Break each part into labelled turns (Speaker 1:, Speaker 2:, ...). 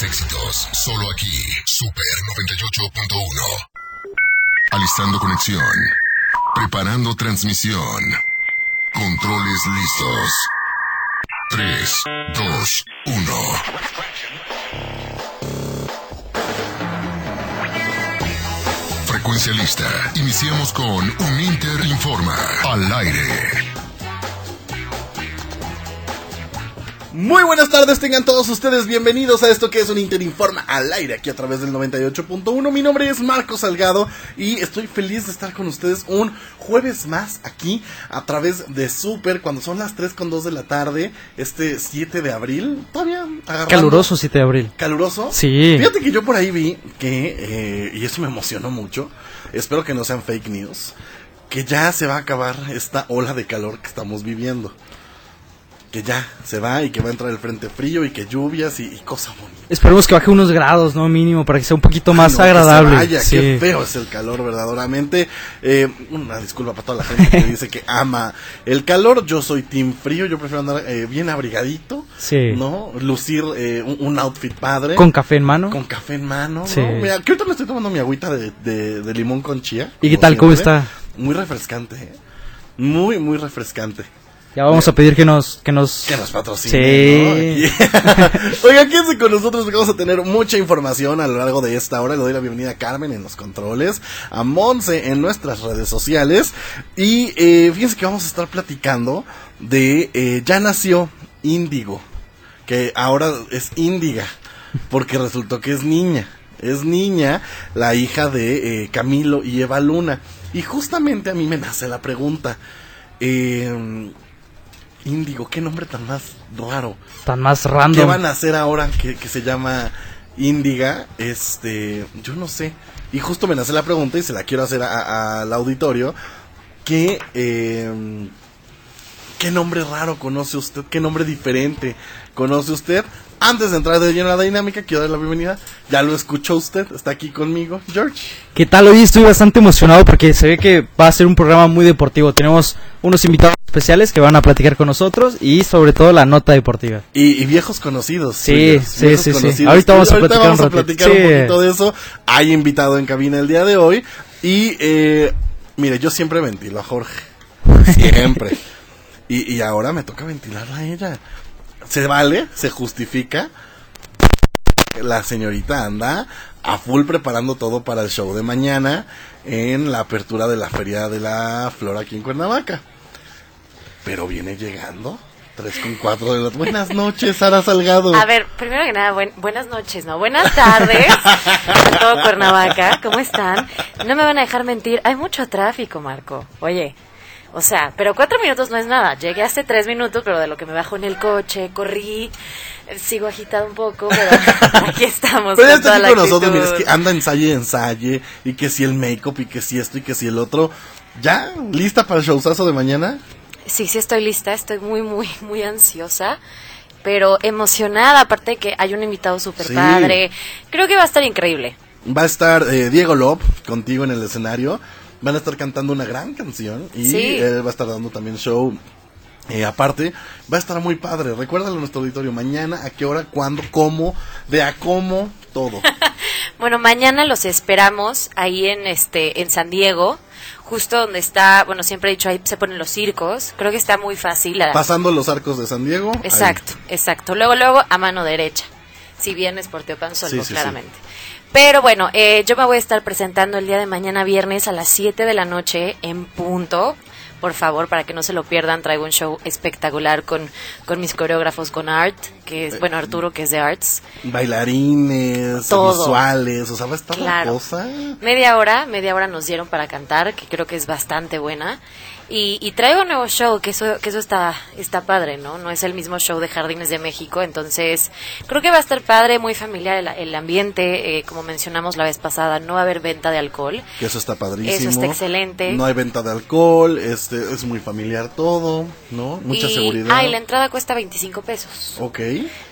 Speaker 1: éxitos, solo aquí, Super 98.1. Alistando conexión. Preparando transmisión. Controles listos. 3, 2, 1. Frecuencia lista. Iniciamos con Un Inter Informa. Al aire.
Speaker 2: Muy buenas tardes, tengan todos ustedes bienvenidos a esto que es un Interinforma al aire aquí a través del 98.1. Mi nombre es Marco Salgado y estoy feliz de estar con ustedes un jueves más aquí a través de Super cuando son las 3 con 2 de la tarde, este 7 de abril. Todavía agarrando.
Speaker 3: Caluroso 7 de abril.
Speaker 2: ¿Caluroso?
Speaker 3: Sí.
Speaker 2: Fíjate que yo por ahí vi que, eh, y eso me emocionó mucho, espero que no sean fake news, que ya se va a acabar esta ola de calor que estamos viviendo que ya se va y que va a entrar el frente frío y que lluvias y, y cosas bonitas.
Speaker 3: Esperemos que baje unos grados, ¿no? Mínimo, para que sea un poquito más
Speaker 2: No, que
Speaker 3: agradable.
Speaker 2: se vaya,
Speaker 3: Sí.
Speaker 2: Qué feo es el calor, verdaderamente. Eh, una disculpa para toda la gente que dice que ama el calor. Yo soy team frío, yo prefiero andar eh, bien abrigadito,
Speaker 3: Sí.
Speaker 2: ¿no? Lucir eh, un, un outfit padre.
Speaker 3: Con café en mano.
Speaker 2: con café en mano,
Speaker 3: Sí.
Speaker 2: ¿no? Mira, que ahorita me estoy tomando mi agüita de, de- de limón con chía.
Speaker 3: ¿Y qué tal? ¿Cómo
Speaker 2: siempre.
Speaker 3: está?
Speaker 2: Muy refrescante, ¿eh? Muy, muy refrescante.
Speaker 3: Ya vamos a pedir que nos... Que nos...
Speaker 2: Que nos patrocine,
Speaker 3: Sí.
Speaker 2: ¿no? Aquí. Oiga, quédense con nosotros porque vamos a tener mucha información a lo largo de esta hora. Le doy la bienvenida a Carmen en los controles, a Monse en nuestras redes sociales. Y eh, fíjense que vamos a estar platicando de eh, Ya nació Índigo, que ahora es Índiga, porque resultó que es niña. Es niña, la hija de eh, Camilo y Eva Luna. Y justamente a mí me nace la pregunta. Eh, Índigo, qué nombre tan más raro.
Speaker 3: Tan más
Speaker 2: ¿Qué
Speaker 3: random.
Speaker 2: van a hacer ahora que, que se llama Índiga? Este, yo no sé. Y justo me nace la pregunta y se la quiero hacer al auditorio. ¿Qué, eh, ¿Qué nombre raro conoce usted? ¿Qué nombre diferente conoce usted? Antes de entrar de lleno a la dinámica, quiero dar la bienvenida. Ya lo escuchó usted, está aquí conmigo, George.
Speaker 3: ¿Qué tal? Hoy estoy bastante emocionado porque se ve que va a ser un programa muy deportivo. Tenemos unos invitados especiales que van a platicar con nosotros y sobre todo la nota deportiva.
Speaker 2: Y, y viejos conocidos.
Speaker 3: Sí,
Speaker 2: suyos,
Speaker 3: sí,
Speaker 2: viejos
Speaker 3: sí, sí.
Speaker 2: conocidos.
Speaker 3: Ahorita vamos a platicar
Speaker 2: vamos
Speaker 3: un
Speaker 2: a platicar un
Speaker 3: Sí.
Speaker 2: poquito de eso. Hay invitado en cabina el día de hoy. Y, eh, mire, yo siempre ventilo a Jorge. Siempre. Y, y ahora me toca ventilarla a ella. Se vale, se justifica. La señorita anda a full preparando todo para el show de mañana en la apertura de la Feria de la Flor aquí en Cuernavaca. Pero viene llegando. 3 con 4 de las buenas noches, Sara Salgado.
Speaker 4: A ver, primero que nada, buen- buenas noches, ¿no? Buenas tardes a todo Cuernavaca, ¿cómo están? No me van a dejar mentir, hay mucho tráfico, Marco. Oye, o sea, pero cuatro minutos no es nada. Llegué hace tres minutos, pero de lo que me bajo en el coche, corrí, sigo agitado un poco, pero aquí estamos.
Speaker 2: Pero ya está aquí con nosotros, mira, es que anda ensaye y ensaye, y que si el make-up, y que si esto, y que si el otro. ¿Ya? ¿Lista para el showzazo de mañana?
Speaker 4: Sí, sí estoy lista, estoy muy, muy, muy ansiosa, pero emocionada, aparte de que hay un invitado súper
Speaker 2: Sí.
Speaker 4: padre. Creo que va a estar increíble.
Speaker 2: Va a estar eh, Diego Lop contigo en el escenario. Van a estar cantando una gran canción y
Speaker 4: Sí.
Speaker 2: él va a estar dando también show. eh, aparte, va a estar muy padre. Recuérdalo a nuestro auditorio. Mañana, a qué hora, cuándo, cómo, de a cómo, todo.
Speaker 4: Bueno, mañana los esperamos ahí en este en San Diego, justo donde está, bueno, siempre he dicho ahí se ponen los circos. Creo que está muy fácil. la-
Speaker 2: Pasando los arcos de San Diego. ahí.
Speaker 4: Exacto, exacto. Luego, luego a mano derecha. Si vienes por Teopanzolco,
Speaker 2: Sí, sí, sí.
Speaker 4: Pero bueno, eh, yo me voy a estar presentando el día de mañana viernes a las 7 de la noche en punto. Por favor, para que no se lo pierdan, traigo un show espectacular con, con mis coreógrafos, con Art, que es, bueno, Arturo, que es de Arts.
Speaker 2: Bailarines,
Speaker 4: Todo.
Speaker 2: visuales, o sea, va a estar la cosa.
Speaker 4: Media hora, media hora nos dieron para cantar, que creo que es bastante buena. Y, y traigo un nuevo show, que eso, que eso está, está padre, ¿no? No es el mismo show de Jardines de México, entonces creo que va a estar padre, muy familiar el, el ambiente, eh, como mencionamos la vez pasada, no va a haber venta de alcohol.
Speaker 2: Que eso está padrísimo.
Speaker 4: Eso está excelente.
Speaker 2: No hay venta de alcohol, este, es muy familiar todo, ¿no? Mucha
Speaker 4: y,
Speaker 2: seguridad.
Speaker 4: Ah, y la entrada cuesta 25 pesos.
Speaker 2: Ok.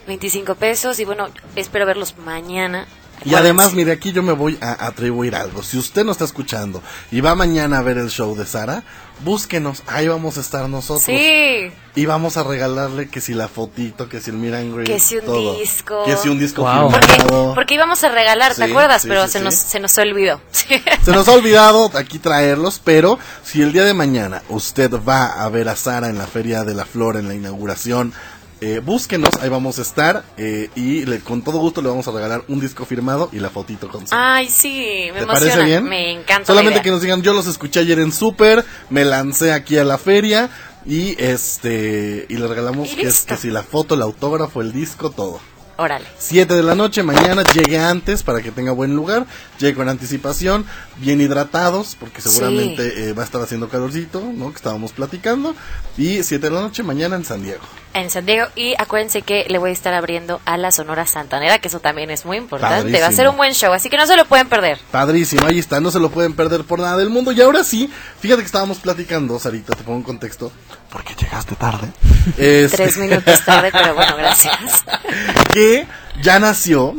Speaker 4: 25 pesos y bueno, espero verlos mañana
Speaker 2: Y además, mire, aquí yo me voy a atribuir algo. Si usted no está escuchando y va mañana a ver el show de Sara, búsquenos, ahí vamos a estar nosotros.
Speaker 4: Sí.
Speaker 2: Y vamos a regalarle que si la fotito, que si el Miran Green,
Speaker 4: Que si un
Speaker 2: todo.
Speaker 4: disco.
Speaker 2: Que si un disco
Speaker 3: Wow.
Speaker 4: Porque,
Speaker 2: firmado.
Speaker 4: porque íbamos a regalar, ¿te
Speaker 2: Sí,
Speaker 4: acuerdas?
Speaker 2: sí,
Speaker 4: Pero
Speaker 2: sí,
Speaker 4: se,
Speaker 2: sí.
Speaker 4: Nos, se nos olvidó.
Speaker 2: Se nos ha olvidado aquí traerlos, pero si el día de mañana usted va a ver a Sara en la Feria de la Flor, en la inauguración, eh, búsquenos, ahí vamos a estar eh, y le, con todo gusto le vamos a regalar un disco firmado y la fotito con Sara.
Speaker 4: Ay, sí, me
Speaker 2: ¿Te
Speaker 4: emociona.
Speaker 2: parece bien?
Speaker 4: Me encanta.
Speaker 2: Solamente
Speaker 4: la
Speaker 2: que nos digan, yo los escuché ayer en Super, me lancé aquí a la feria y este y le regalamos
Speaker 4: Y
Speaker 2: que, es,
Speaker 4: listo.
Speaker 2: que si la foto, el autógrafo, el disco, todo.
Speaker 4: Órale.
Speaker 2: 7 de la noche, mañana llegue antes para que tenga buen lugar, llegue con anticipación, bien hidratados, porque seguramente eh, va a estar haciendo calorcito, ¿no? Que estábamos platicando. Y 7 de la noche, mañana en San Diego.
Speaker 4: En San Diego. Y acuérdense que le voy a estar abriendo a la Sonora Santanera, que eso también es muy importante. Va a
Speaker 2: Padrísimo.
Speaker 4: ser un buen show, así que no se lo pueden perder.
Speaker 2: Padrísimo, ahí está, no se lo pueden perder por nada del mundo. Y ahora sí, fíjate que estábamos platicando, Sarita, te pongo en contexto, porque llegaste tarde. Este,
Speaker 4: Tres minutos tarde, pero bueno, gracias.
Speaker 2: que ya nació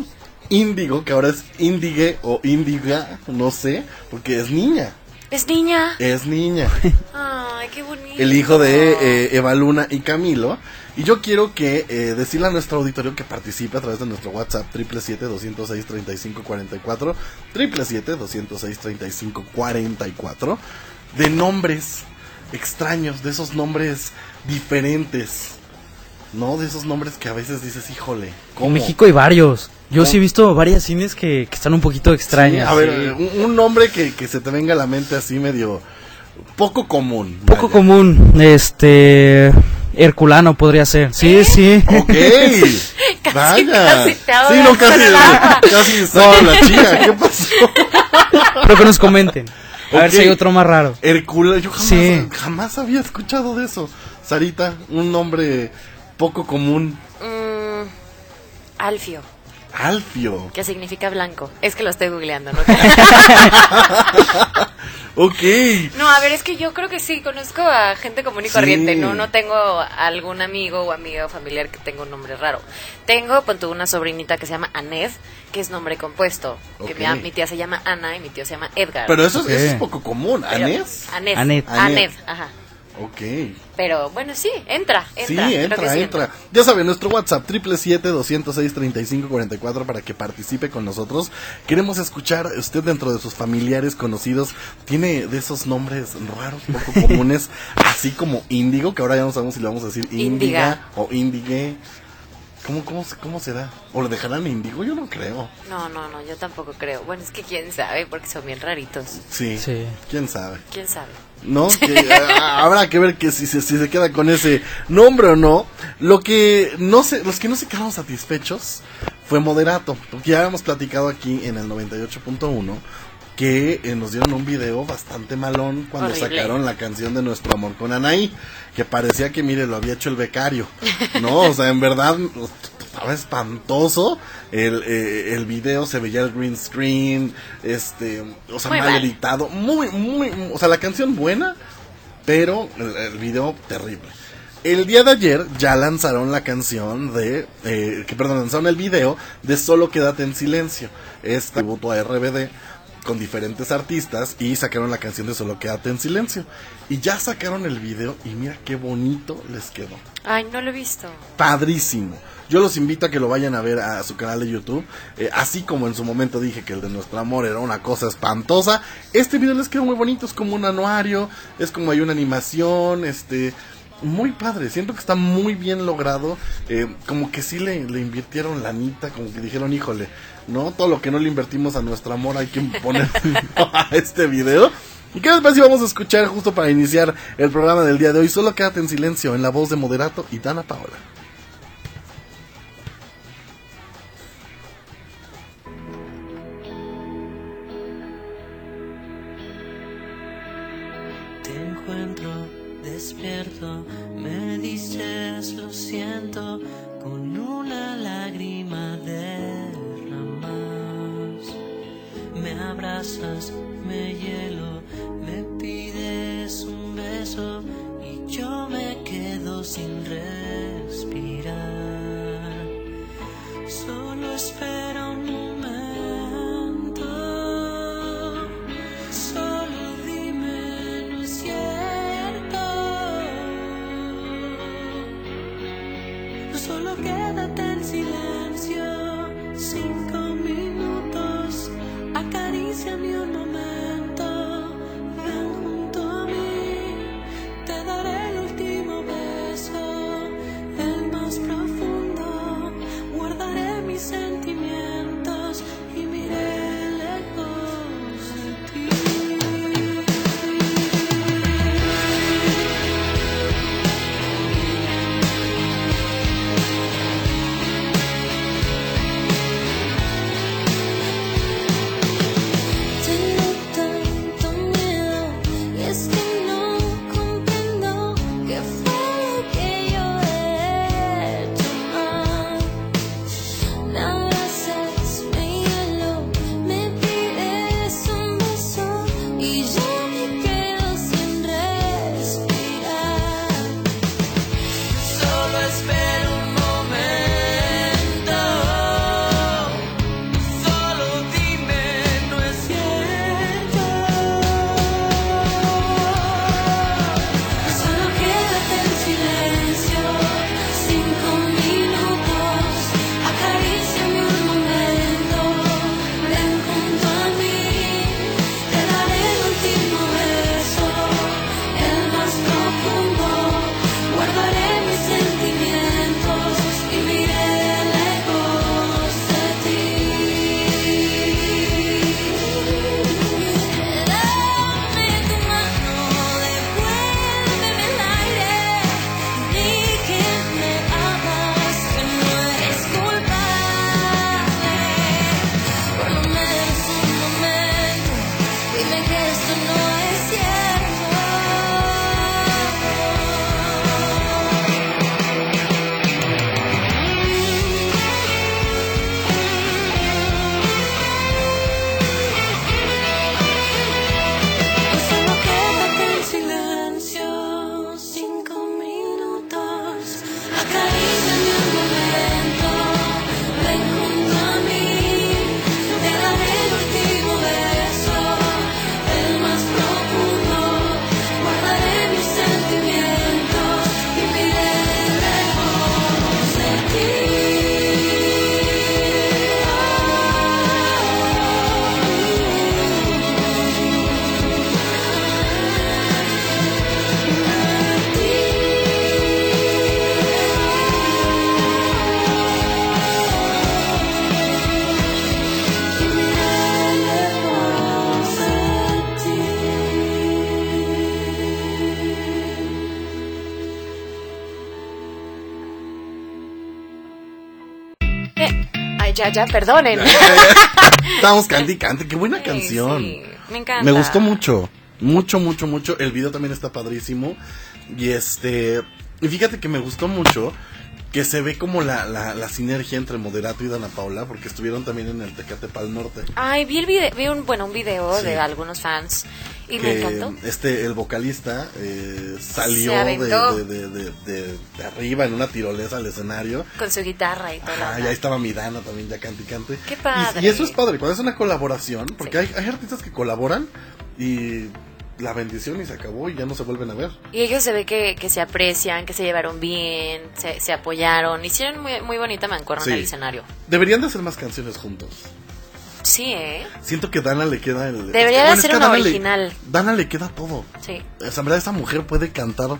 Speaker 2: Índigo, que ahora es Índigue o Índiga, no sé, porque es niña,
Speaker 4: ¿Es niña?
Speaker 2: es niña.
Speaker 4: Ay, qué bonito.
Speaker 2: el hijo de eh, Eva Luna y Camilo. Y yo quiero que eh, decirle a nuestro auditorio que participe a través de nuestro WhatsApp 777-206-3544, 777-206-3544, de nombres extraños, de esos nombres diferentes, ¿no? De esos nombres que a veces dices, híjole, ¿cómo?
Speaker 3: En México hay varios. Yo
Speaker 2: ¿Cómo?
Speaker 3: sí he visto varias cines que, que están un poquito extrañas.
Speaker 2: a ver,
Speaker 3: sí.
Speaker 2: un, un nombre que, que se te venga a la mente así medio poco común.
Speaker 3: Poco
Speaker 2: vaya.
Speaker 3: común. Este. Herculano podría ser. Sí, sí.
Speaker 2: Ok.
Speaker 4: Casi,
Speaker 2: Vaya.
Speaker 4: casi te
Speaker 2: sí, no, casi,
Speaker 4: agua.
Speaker 2: casi saco la chica. ¿Qué pasó?
Speaker 3: Pero que nos comenten. A ver si hay otro más raro.
Speaker 2: Herculano, yo jamás,
Speaker 3: Sí.
Speaker 2: jamás había escuchado de eso. Sarita, un nombre poco común.
Speaker 4: Mm, Alfio,
Speaker 2: Alfio.
Speaker 4: que significa blanco. Es que lo estoy googleando, ¿no?
Speaker 2: Ok.
Speaker 4: No, a ver, es que yo creo que sí, conozco a gente común y
Speaker 2: Sí.
Speaker 4: corriente, no no tengo algún amigo o amiga o familiar que tenga un nombre raro. Tengo, pon tú, una sobrinita que se llama Aned, que es nombre compuesto. Que mi, mi tía se llama Ana y mi tío se llama Edgar.
Speaker 2: Pero eso,
Speaker 3: Ok.
Speaker 2: eso es poco común.
Speaker 4: Aned.
Speaker 3: Aned.
Speaker 4: Aned, ajá.
Speaker 2: Ok.
Speaker 4: Pero bueno, sí, entra, entra.
Speaker 2: Sí, entra,
Speaker 4: sí
Speaker 2: entra. Ya saben, nuestro WhatsApp, 777-206-3544 para que participe con nosotros. Queremos escuchar, usted dentro de sus familiares conocidos, tiene de esos nombres raros, poco comunes, así como Índigo, que ahora ya no sabemos si le vamos a decir Índiga o Indigue. ¿Cómo, cómo, se- ¿Cómo será? ¿O le dejarán Índigo? Yo no creo.
Speaker 4: No, no, no, yo tampoco creo. Bueno, es que quién sabe, porque son bien raritos.
Speaker 2: Sí,
Speaker 3: Sí.
Speaker 2: quién sabe.
Speaker 4: ¿Quién sabe?
Speaker 2: ¿no? Que, ah, habrá que ver que si, se- si se queda con ese nombre o no. Lo que no se, los que no se quedaron satisfechos fue Moderato, porque ya habíamos platicado aquí en el 98.1 que eh, nos dieron un video bastante malón cuando
Speaker 4: Horrible.
Speaker 2: sacaron la canción de Nuestro Amor con Anaí, que parecía que, mire, lo había hecho el becario, ¿no? O sea, en verdad estaba espantoso el, eh, el video, se veía el green screen, este, o sea,
Speaker 4: Muy
Speaker 2: mal
Speaker 4: mal.
Speaker 2: editado, muy, muy, o sea, la canción buena, pero el, el video terrible. El día de ayer ya lanzaron la canción de, eh, que perdón, lanzaron el video de Solo Quédate en Silencio, este tributo a RBD con diferentes artistas y sacaron la canción de Solo Quédate en Silencio. Y ya sacaron el video y mira qué bonito les quedó
Speaker 4: Ay, no lo he visto.
Speaker 2: padrísimo. Yo los invito a que lo vayan a ver a su canal de YouTube. Eh, así como en su momento dije que el de Nuestro Amor era una cosa espantosa. Este video les quedó muy bonito. Es como un anuario. Es como hay una animación. Este. Muy padre. Siento que está muy bien logrado. Eh, como que sí le, le invirtieron lanita. Como que dijeron, híjole. No, todo lo que no le invertimos a nuestro amor hay que poner a este video. ¿Y qué les parece vamos a escuchar justo para iniciar el programa del día de hoy? Solo quédate en silencio en la voz de Moderato y Dana Paola.
Speaker 5: Te encuentro despierto, me dices lo siento, con una lágrima derramas. Abrazas, me hielo, me pides un beso y yo me quedo sin respirar. Solo espera
Speaker 4: Ya, ya, perdonen.
Speaker 2: Estamos canti cante, qué buena
Speaker 4: Sí,
Speaker 2: canción.
Speaker 4: sí, me encanta.
Speaker 2: Me gustó mucho, mucho, mucho, mucho. El video también está padrísimo. Y este, y fíjate que me gustó mucho que se ve como la, la, la sinergia entre Moderato y Dana Paula, porque estuvieron también en el Tecate Pal Norte.
Speaker 4: Ay, vi el video, vi un, bueno, un video
Speaker 2: Sí.
Speaker 4: de algunos fans y me
Speaker 2: que
Speaker 4: encantó.
Speaker 2: este el vocalista eh, salió de, de, de, arriba en una tirolesa al escenario
Speaker 4: Con su guitarra y todo.
Speaker 2: Ajá, y ahí estaba mi Dana también ya cante y cante
Speaker 4: Qué
Speaker 2: Y-
Speaker 4: padre.
Speaker 2: y, eso es padre cuando es una colaboración porque
Speaker 4: Sí.
Speaker 2: hay, hay artistas que colaboran y la bendición y se acabó y ya no se vuelven a ver
Speaker 4: Y ellos se ve que, que se aprecian, que se llevaron bien, se, se apoyaron, hicieron muy, muy bonita mancuerna
Speaker 2: Sí.
Speaker 4: en el escenario.
Speaker 2: deberían de hacer más canciones juntos
Speaker 4: Sí, ¿eh?
Speaker 2: siento que Dana le queda el
Speaker 4: Debería
Speaker 2: es
Speaker 4: de
Speaker 2: bueno, es
Speaker 4: hacer
Speaker 2: que a
Speaker 4: una
Speaker 2: Dana le-
Speaker 4: original.
Speaker 2: Dana le queda todo
Speaker 4: Sí,
Speaker 2: o sea, en verdad esa mujer puede cantar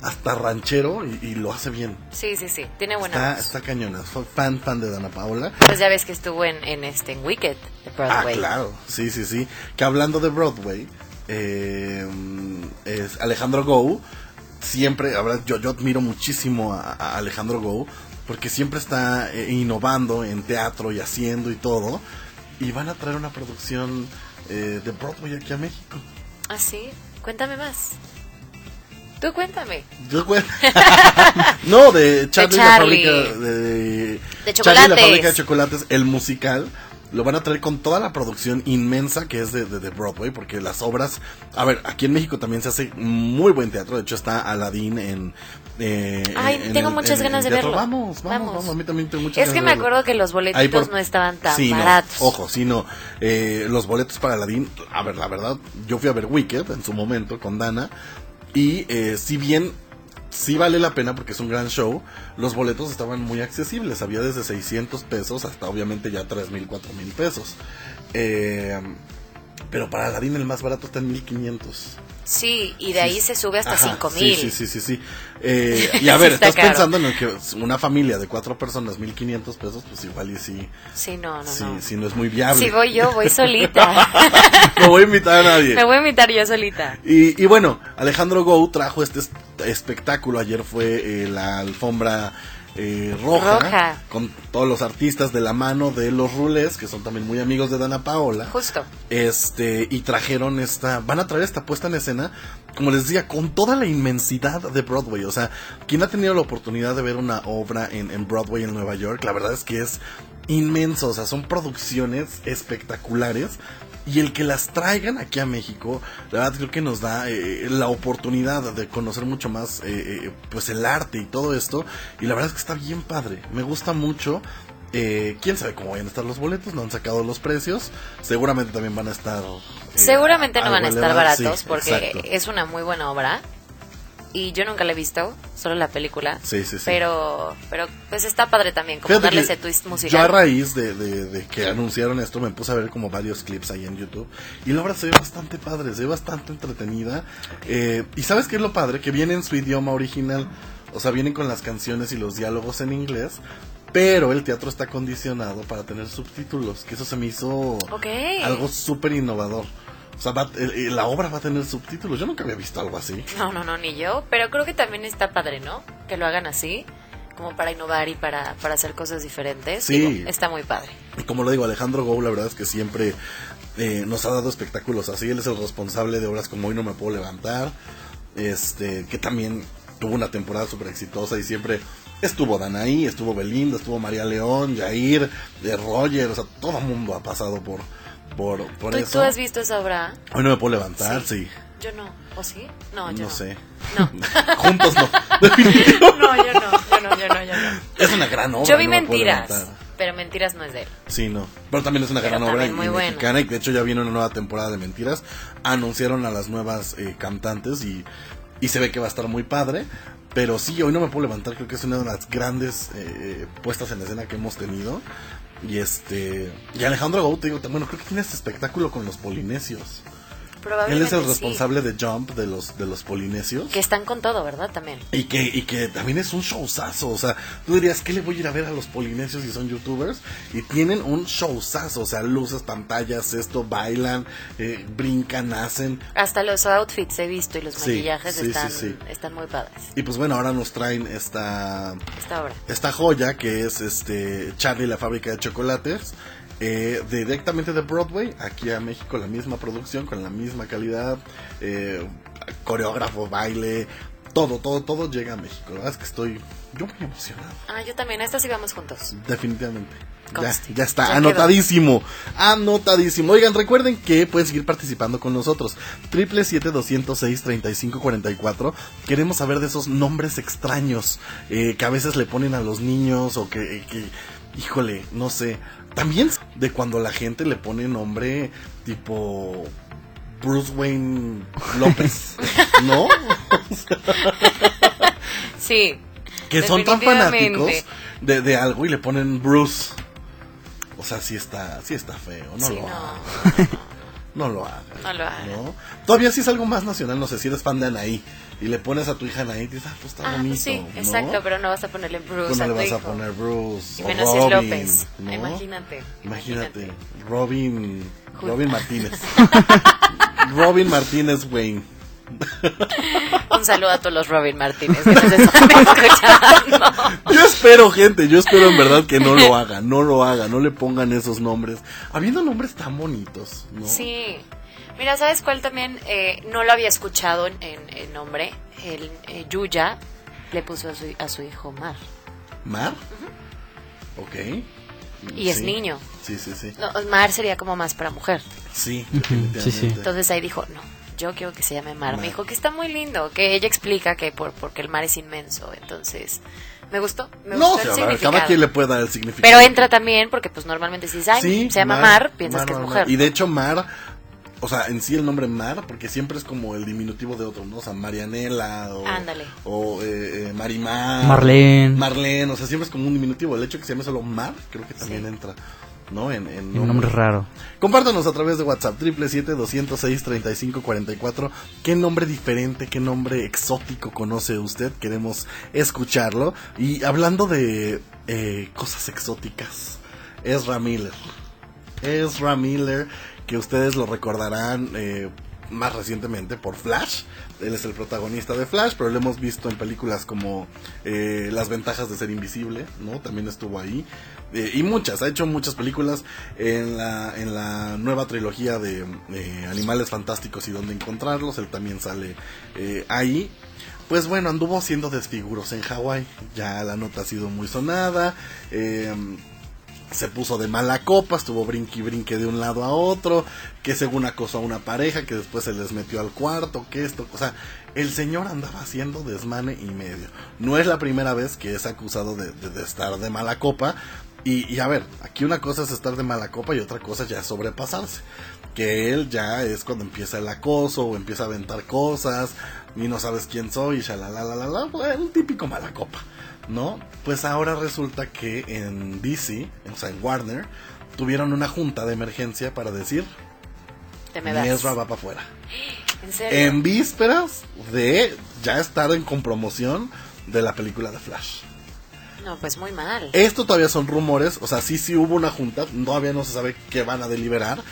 Speaker 2: hasta ranchero y, y lo hace bien
Speaker 4: sí, sí, sí. Tiene buena
Speaker 2: Está,
Speaker 4: voz.
Speaker 2: está cañona. Soy fan, fan de Dana Paola.
Speaker 4: Pues ya ves que estuvo en, en este en Wicked de
Speaker 2: Ah,
Speaker 4: Broadway.
Speaker 2: claro. Sí, sí, sí. Que hablando de Broadway, eh, es Alejandro Go. Siempre, ahora yo, yo admiro muchísimo a, a Alejandro Go. Porque siempre está eh, innovando en teatro y haciendo y todo. Y van a traer una producción eh, de Broadway aquí a México.
Speaker 4: Ah, sí. Cuéntame más. Tú cuéntame.
Speaker 2: Yo, güey. no, de Charlie, la
Speaker 4: Charlie.
Speaker 2: fábrica de,
Speaker 4: De
Speaker 2: Charlie la fábrica de chocolates, el musical. Lo van a traer con toda la producción inmensa que es de, de- de Broadway, porque las obras, a ver, aquí en México también se hace muy buen teatro, de hecho está Aladdin en... eh,
Speaker 4: Ay,
Speaker 2: en
Speaker 4: tengo
Speaker 2: el-
Speaker 4: muchas
Speaker 2: en
Speaker 4: ganas de verlo.
Speaker 2: Vamos, vamos,
Speaker 4: Vamos.
Speaker 2: a mí también tengo muchas
Speaker 4: Es que
Speaker 2: ganas
Speaker 4: me
Speaker 2: de verlo.
Speaker 4: acuerdo que los boletitos
Speaker 2: por-
Speaker 4: no estaban tan
Speaker 2: Sí, no,
Speaker 4: baratos.
Speaker 2: ojo, sí, no. Eh, los boletos para Aladdin, a ver, la verdad, yo fui a ver Wicked en su momento con Dana. Y eh, si bien sí vale la pena porque es un gran show. Los boletos estaban muy accesibles, había desde 600 pesos hasta obviamente ya 3 mil, 4 mil pesos. Eh, pero para Aladdin el más barato está en 1500.
Speaker 4: Sí, y de ahí se sube hasta
Speaker 2: Ajá,
Speaker 4: cinco
Speaker 2: sí,
Speaker 4: mil.
Speaker 2: Sí, sí, sí, sí. Eh, y a ver,
Speaker 4: Está
Speaker 2: estás
Speaker 4: caro.
Speaker 2: pensando en el que una familia de cuatro personas, 1500 pesos, pues igual y sí,
Speaker 4: Sí, no, no,
Speaker 2: sí,
Speaker 4: no.
Speaker 2: sí no es muy viable.
Speaker 4: Si voy yo, voy solita.
Speaker 2: no voy a invitar a nadie.
Speaker 4: Me voy a invitar yo solita.
Speaker 2: Y, y bueno, Alejandro Gou trajo este es- espectáculo. Ayer fue eh, la alfombra eh, roja,
Speaker 4: Roja.
Speaker 2: con todos los artistas de la mano de los Rules, que son también muy amigos de Dana Paola.
Speaker 4: Justo.
Speaker 2: Este, y trajeron esta, van a traer esta puesta en escena, como les decía, con toda la inmensidad de Broadway. O sea, quien ha tenido la oportunidad de ver una obra en, en Broadway en Nueva York, la verdad es que es inmenso. O sea, son producciones espectaculares. Y el que las traigan aquí a México, la verdad creo que nos da eh, la oportunidad de conocer mucho más eh, eh, pues el arte y todo esto. Y la verdad es que está bien padre. Me gusta mucho. Eh, quién sabe cómo vayan a estar los boletos, no han sacado los precios. Seguramente también van a estar. eh,
Speaker 4: Seguramente no van a estar baratos
Speaker 2: Sí,
Speaker 4: porque
Speaker 2: exacto.
Speaker 4: es una muy buena obra. Y yo nunca la he visto, solo la película.
Speaker 2: Sí, sí, sí.
Speaker 4: Pero, pero pues está padre también, como
Speaker 2: Fíjate
Speaker 4: darle ese twist
Speaker 2: Yo a
Speaker 4: musical.
Speaker 2: raíz de, de- de que anunciaron esto me puse a ver como varios clips ahí en YouTube y la obra se ve bastante padre, se ve bastante entretenida. Eh, y sabes qué es lo padre? Que viene en su idioma original, o sea, vienen con las canciones y los diálogos en inglés, pero el teatro está condicionado para tener subtítulos, que eso se me hizo algo súper innovador. O sea, va- el- el- la obra va a tener subtítulos, yo nunca había visto algo así.
Speaker 4: No, no, no, ni yo. Pero creo que también está padre, ¿no? Que lo hagan así, como para innovar y para, para hacer cosas diferentes.
Speaker 2: Sí.
Speaker 4: Digo, está muy padre.
Speaker 2: Y como lo digo, Alejandro Gou, la verdad es que siempre eh, nos ha dado espectáculos así. Él es el responsable de obras como Hoy No Me Puedo Levantar, este que también tuvo una temporada súper exitosa y siempre estuvo Danaí, estuvo Belinda, estuvo María León, Jair, de Roger, o sea, todo el mundo ha pasado por, por, por
Speaker 4: ¿Tú,
Speaker 2: eso.
Speaker 4: tú has visto esa obra?
Speaker 2: Hoy No Me Puedo Levantar, sí.
Speaker 4: Yo no. ¿O sí? No,
Speaker 2: No,
Speaker 4: yo no.
Speaker 2: sé.
Speaker 4: No.
Speaker 2: Juntos no.
Speaker 4: no, yo no, yo no, yo no, yo no.
Speaker 2: es una gran obra.
Speaker 4: Yo vi
Speaker 2: No
Speaker 4: mentiras, pero mentiras no es de él.
Speaker 2: Sí, no. Pero también es una
Speaker 4: Pero
Speaker 2: gran obra
Speaker 4: muy
Speaker 2: mexicana y de hecho ya viene una nueva temporada de Mentiras. Anunciaron a las nuevas eh, cantantes y, y se ve que va a estar muy padre. Pero sí, hoy no me puedo levantar, creo que es una de las grandes eh, puestas en escena que hemos tenido. Y este. Y Alejandro Gou, te digo, bueno, creo que tiene este espectáculo con los polinesios. Él
Speaker 4: Probablemente
Speaker 2: es el
Speaker 4: sí.
Speaker 2: responsable de Jump de los, de los polinesios.
Speaker 4: Que están con todo, ¿verdad? También.
Speaker 2: Y que, y que también es un showzazo, o sea, tú dirías, ¿qué le voy a ir a ver a los polinesios si son youtubers? Y tienen un showzazo, o sea, luces, pantallas, esto, bailan, eh, brincan, hacen.
Speaker 4: Hasta los outfits he visto y los
Speaker 2: Sí,
Speaker 4: maquillajes
Speaker 2: sí,
Speaker 4: están, están muy padres.
Speaker 2: Y pues bueno, ahora nos traen esta,
Speaker 4: Esta obra.
Speaker 2: esta joya que es este Charlie la fábrica de chocolates. Eh, directamente de Broadway, aquí a México la misma producción, con la misma calidad, eh, coreógrafo, baile, todo, todo, todo llega a México. La verdad es que estoy yo muy emocionado.
Speaker 4: Ah, yo también. A esta sí vamos juntos.
Speaker 2: Definitivamente. Ya, ya está,
Speaker 4: Ya
Speaker 2: anotadísimo. Anotadísimo. Oigan, recuerden que pueden seguir participando con nosotros. Triple siete doscientos seis treinta y cinco cuarenta y cuatro. Queremos saber de esos nombres extraños eh, que a veces le ponen a los niños o que, que, híjole, no sé. También de cuando la gente le pone nombre tipo Bruce Wayne López, ¿no?
Speaker 4: Sí.
Speaker 2: que son tan fanáticos de, de algo y le ponen Bruce. O sea, sí está, sí está feo, no
Speaker 4: Sí,
Speaker 2: lo
Speaker 4: no.
Speaker 2: hagan. No lo hagan.
Speaker 4: No lo hagan.
Speaker 2: ¿no? Todavía sí es algo más nacional, no sé si eres fan de Anaí y le pones a tu hija Anaí y dices, ah, pues está
Speaker 4: Ah,
Speaker 2: bonito.
Speaker 4: pues sí,
Speaker 2: ¿no?
Speaker 4: exacto, pero no vas a ponerle Bruce
Speaker 2: no
Speaker 4: a
Speaker 2: le
Speaker 4: tu
Speaker 2: vas a
Speaker 4: hijo.
Speaker 2: poner Bruce.
Speaker 4: Y
Speaker 2: o
Speaker 4: menos si es
Speaker 2: Robin,
Speaker 4: López.
Speaker 2: ¿no?
Speaker 4: Imagínate.
Speaker 2: Imagínate. Robin. Robin Martínez. Robin Martínez Wayne.
Speaker 4: Un saludo a todos los Robin Martínez que nos están escuchando.
Speaker 2: Yo espero, gente, yo espero en verdad que no lo hagan, no lo hagan, no le pongan esos nombres. Habiendo nombres tan bonitos, ¿no?
Speaker 4: Sí. Mira, ¿sabes cuál también eh, no lo había escuchado en, en- en nombre? El eh, Yuya le puso a su, a su hijo Mar.
Speaker 2: ¿Mar? Ok.
Speaker 4: Y es niño.
Speaker 2: Sí, sí, sí.
Speaker 4: No, Mar sería como más para mujer.
Speaker 2: Sí,
Speaker 3: sí, sí.
Speaker 4: Entonces ahí dijo, no, yo quiero que se llame Mar.
Speaker 2: Mar.
Speaker 4: Me dijo que está muy lindo, que ella explica que por porque el mar es inmenso. Entonces, me gustó. Me
Speaker 2: No,
Speaker 4: gustó
Speaker 2: o sea,
Speaker 4: el
Speaker 2: a ver,
Speaker 4: significado.
Speaker 2: cada quien le puede dar el significado.
Speaker 4: Pero entra también porque pues normalmente si dices, ay,
Speaker 2: Sí,
Speaker 4: se llama Mar, piensas
Speaker 2: Mar,
Speaker 4: que es mujer.
Speaker 2: Mar. Y de hecho, Mar, o sea, en sí el nombre Mar, porque siempre es como el diminutivo de otro, ¿no? O sea, Marianela o,
Speaker 4: Ándale.
Speaker 2: o eh, eh, Marimar.
Speaker 3: Marlene.
Speaker 2: Marlene, o sea, siempre es como un diminutivo. El hecho de que se llame solo Mar, creo que también
Speaker 4: Sí.
Speaker 2: entra, ¿no? En, en
Speaker 3: Un nombre raro.
Speaker 2: Compártanos a través de WhatsApp, 777-206-3544. ¿Qué nombre diferente, qué nombre exótico conoce usted? Queremos escucharlo. Y hablando de eh, cosas exóticas, Ezra Miller. Ezra Miller, que ustedes lo recordarán eh, más recientemente por Flash. Él es el protagonista de Flash, pero lo hemos visto en películas como eh, Las ventajas de ser invisible, ¿no? También estuvo ahí. Eh, y muchas, ha hecho muchas películas en la, en la nueva trilogía de eh, Animales Fantásticos y dónde encontrarlos. Él también sale eh, ahí. Pues bueno, anduvo haciendo desfiguros en Hawái. Ya la nota ha sido muy sonada. Eh, se puso de mala copa, estuvo brinque y brinque de un lado a otro, que según acosó a una pareja, que después se les metió al cuarto, que esto, o sea, el señor andaba haciendo desmane y medio. No es la primera vez que es acusado de, de- de estar de mala copa, y, y a ver, aquí una cosa es estar de mala copa y otra cosa ya es sobrepasarse. Que él ya es cuando empieza el acoso o empieza a aventar cosas y no sabes quién soy y shalalalala, pues, el típico mala copa. ¿No? Pues ahora resulta que en DC, o sea, en Warner, tuvieron una junta de emergencia para decir,
Speaker 4: Te me vas.
Speaker 2: Ezra va para afuera.
Speaker 4: ¿En serio?
Speaker 2: En vísperas de ya estar en con promoción de la película de Flash.
Speaker 4: No, pues muy mal.
Speaker 2: Esto todavía son rumores, o sea, sí, sí hubo una junta, todavía no se sabe qué van a deliberar,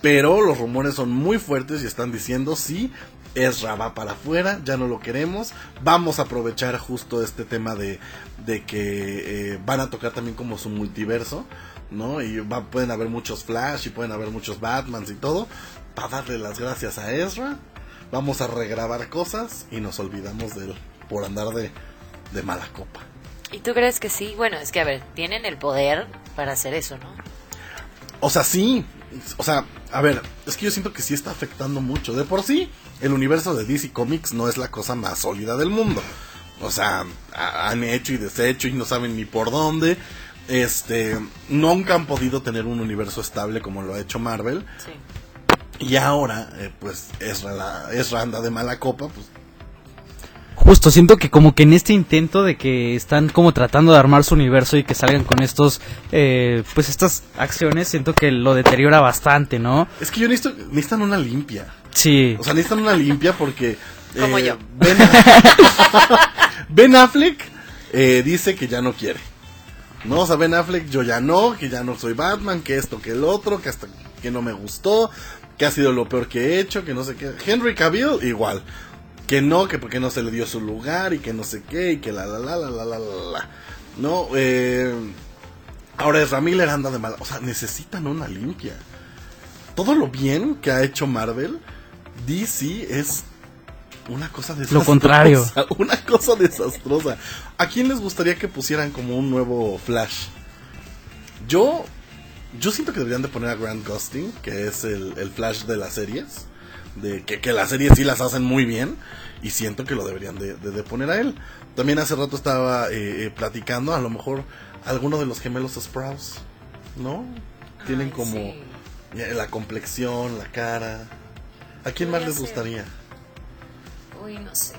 Speaker 2: pero los rumores son muy fuertes y están diciendo sí, Ezra va para afuera, ya no lo queremos, vamos a aprovechar justo este tema de, de que eh, van a tocar también como su multiverso, ¿no? Y va- pueden haber muchos Flash y pueden haber muchos Batmans y todo, para darle las gracias a Ezra, vamos a regrabar cosas y nos olvidamos de él por andar de, de mala copa.
Speaker 4: ¿Y tú crees que sí? Bueno, es que a ver, tienen el poder para hacer eso, ¿no?
Speaker 2: O sea, sí. O sea, a ver, es que yo siento que sí está afectando mucho. De por sí, el universo de DC Comics no es la cosa más sólida del mundo. O sea, ha- han hecho y deshecho y no saben ni por dónde. Este, nunca han podido tener un universo estable como lo ha hecho Marvel.
Speaker 4: Sí.
Speaker 2: Y ahora, eh, pues, Ezra, la- Ezra anda de mala copa, pues,
Speaker 3: Justo, siento que como que en este intento de que están como tratando de armar su universo y que salgan con estos, eh, pues estas acciones, siento que lo deteriora bastante, ¿no?
Speaker 2: es que yo necesito, necesitan una limpia.
Speaker 3: Sí.
Speaker 2: O sea, necesitan una limpia porque...
Speaker 4: Como
Speaker 2: eh,
Speaker 4: yo.
Speaker 2: Ben, Affleck eh, dice que ya no quiere. No, o sea, Ben Affleck, yo ya no, que ya no soy Batman, que esto, que el otro, que hasta que no me gustó, que ha sido lo peor que he hecho, que no sé qué. Henry Cavill, igual. Que no, que porque no se le dio su lugar y que no sé qué, y que la la la la la la la. No, eh, ahora es Miller anda de mal. O sea, necesitan una limpia. Todo lo bien que ha hecho Marvel DC es una cosa desastrosa.
Speaker 3: contrario.
Speaker 2: Una cosa desastrosa. ¿A quién les gustaría que pusieran como un nuevo Flash? Yo, yo siento que deberían de poner a Grant Gustin, que es el, el Flash de las series. De que, que las series sí las hacen muy bien. Y siento que lo deberían de, de- de poner a él. También hace rato estaba eh, eh, platicando, a lo mejor, alguno de los gemelos Sprouse. ¿No? Tienen
Speaker 4: Ay,
Speaker 2: como
Speaker 4: sí.
Speaker 2: la complexión, la cara. ¿A quién más les
Speaker 4: ser.
Speaker 2: gustaría?
Speaker 4: Uy, no sé.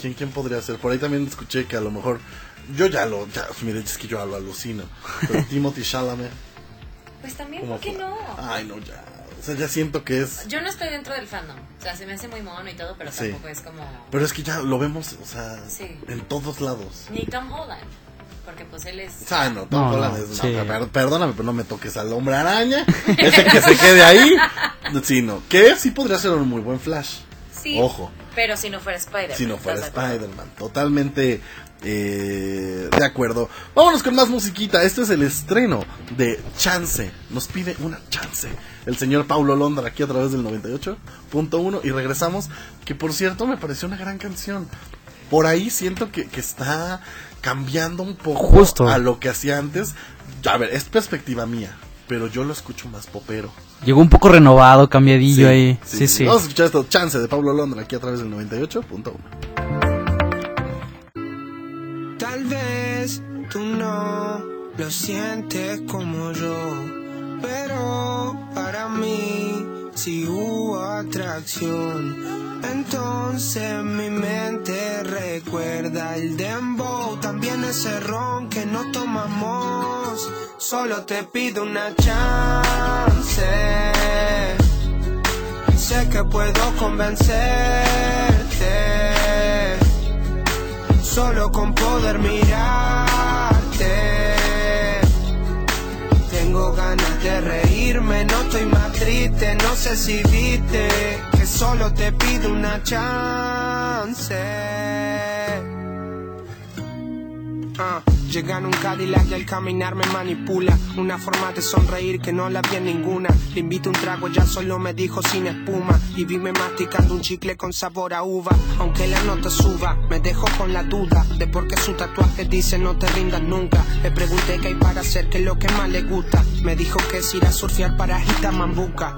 Speaker 2: ¿Quién, ¿Quién podría ser? Por ahí también escuché que a lo mejor. Yo ya lo. Ya, mire, es que yo lo alucino. Pero Timothy Chalamet.
Speaker 4: Pues también,
Speaker 2: ¿cómo
Speaker 4: ¿por qué no?
Speaker 2: Ay, no, ya. O sea, ya siento que es.
Speaker 4: Yo no estoy dentro del fandom. O sea, se me hace muy mono y todo, pero
Speaker 2: Sí.
Speaker 4: tampoco es como...
Speaker 2: Pero es que ya lo vemos, o sea,
Speaker 4: Sí.
Speaker 2: en todos lados.
Speaker 4: Ni Tom Holland. Porque pues él es...
Speaker 2: O sea, no,
Speaker 3: sí.
Speaker 2: perdóname, pero no me toques al hombre araña. Ese que se quede ahí. Sí, no. Que sí podría ser un muy buen Flash.
Speaker 4: Sí,
Speaker 2: Ojo.
Speaker 4: pero si no fuera Spider-Man.
Speaker 2: Si no fuera. Spider-Man. Totalmente eh, de acuerdo. Vámonos con más musiquita. Este es el estreno de Chance. Nos pide una chance. El señor Paulo Londra aquí a través del 98.1. Y regresamos. Que por cierto me pareció una gran canción. Por ahí siento que, que está cambiando un poco
Speaker 3: Justo.
Speaker 2: a lo que hacía antes. A ver, es perspectiva mía. Pero yo lo escucho más popero.
Speaker 3: Llegó un poco renovado, cambiadillo ahí. Sí, sí.
Speaker 2: Vamos a escuchar esto, Chance de Pablo Londra, aquí a través del 98.1.
Speaker 6: Tal vez tú no lo sientes como yo, pero para mí sí atracción. Entonces mi mente recuerda el dembow, también ese ron que no tomamos. Solo te pido una chance. Sé que puedo convencerte solo con poder mirarte. Tengo ganas de reírme, no estoy más triste, no sé si viste que solo te pido una chance. Ah, llega en un Cadillac y al caminar me manipula. Una forma de sonreír que no la vi en ninguna. Le invito un trago, ya solo me dijo sin espuma. Y vime masticando un chicle con sabor a uva. Aunque la nota suba, me dejó con la duda de por qué su tatuaje dice no te rindas nunca. Le pregunté qué hay para hacer, qué es lo que más le gusta. Me dijo que es ir a surfear para Mambuca.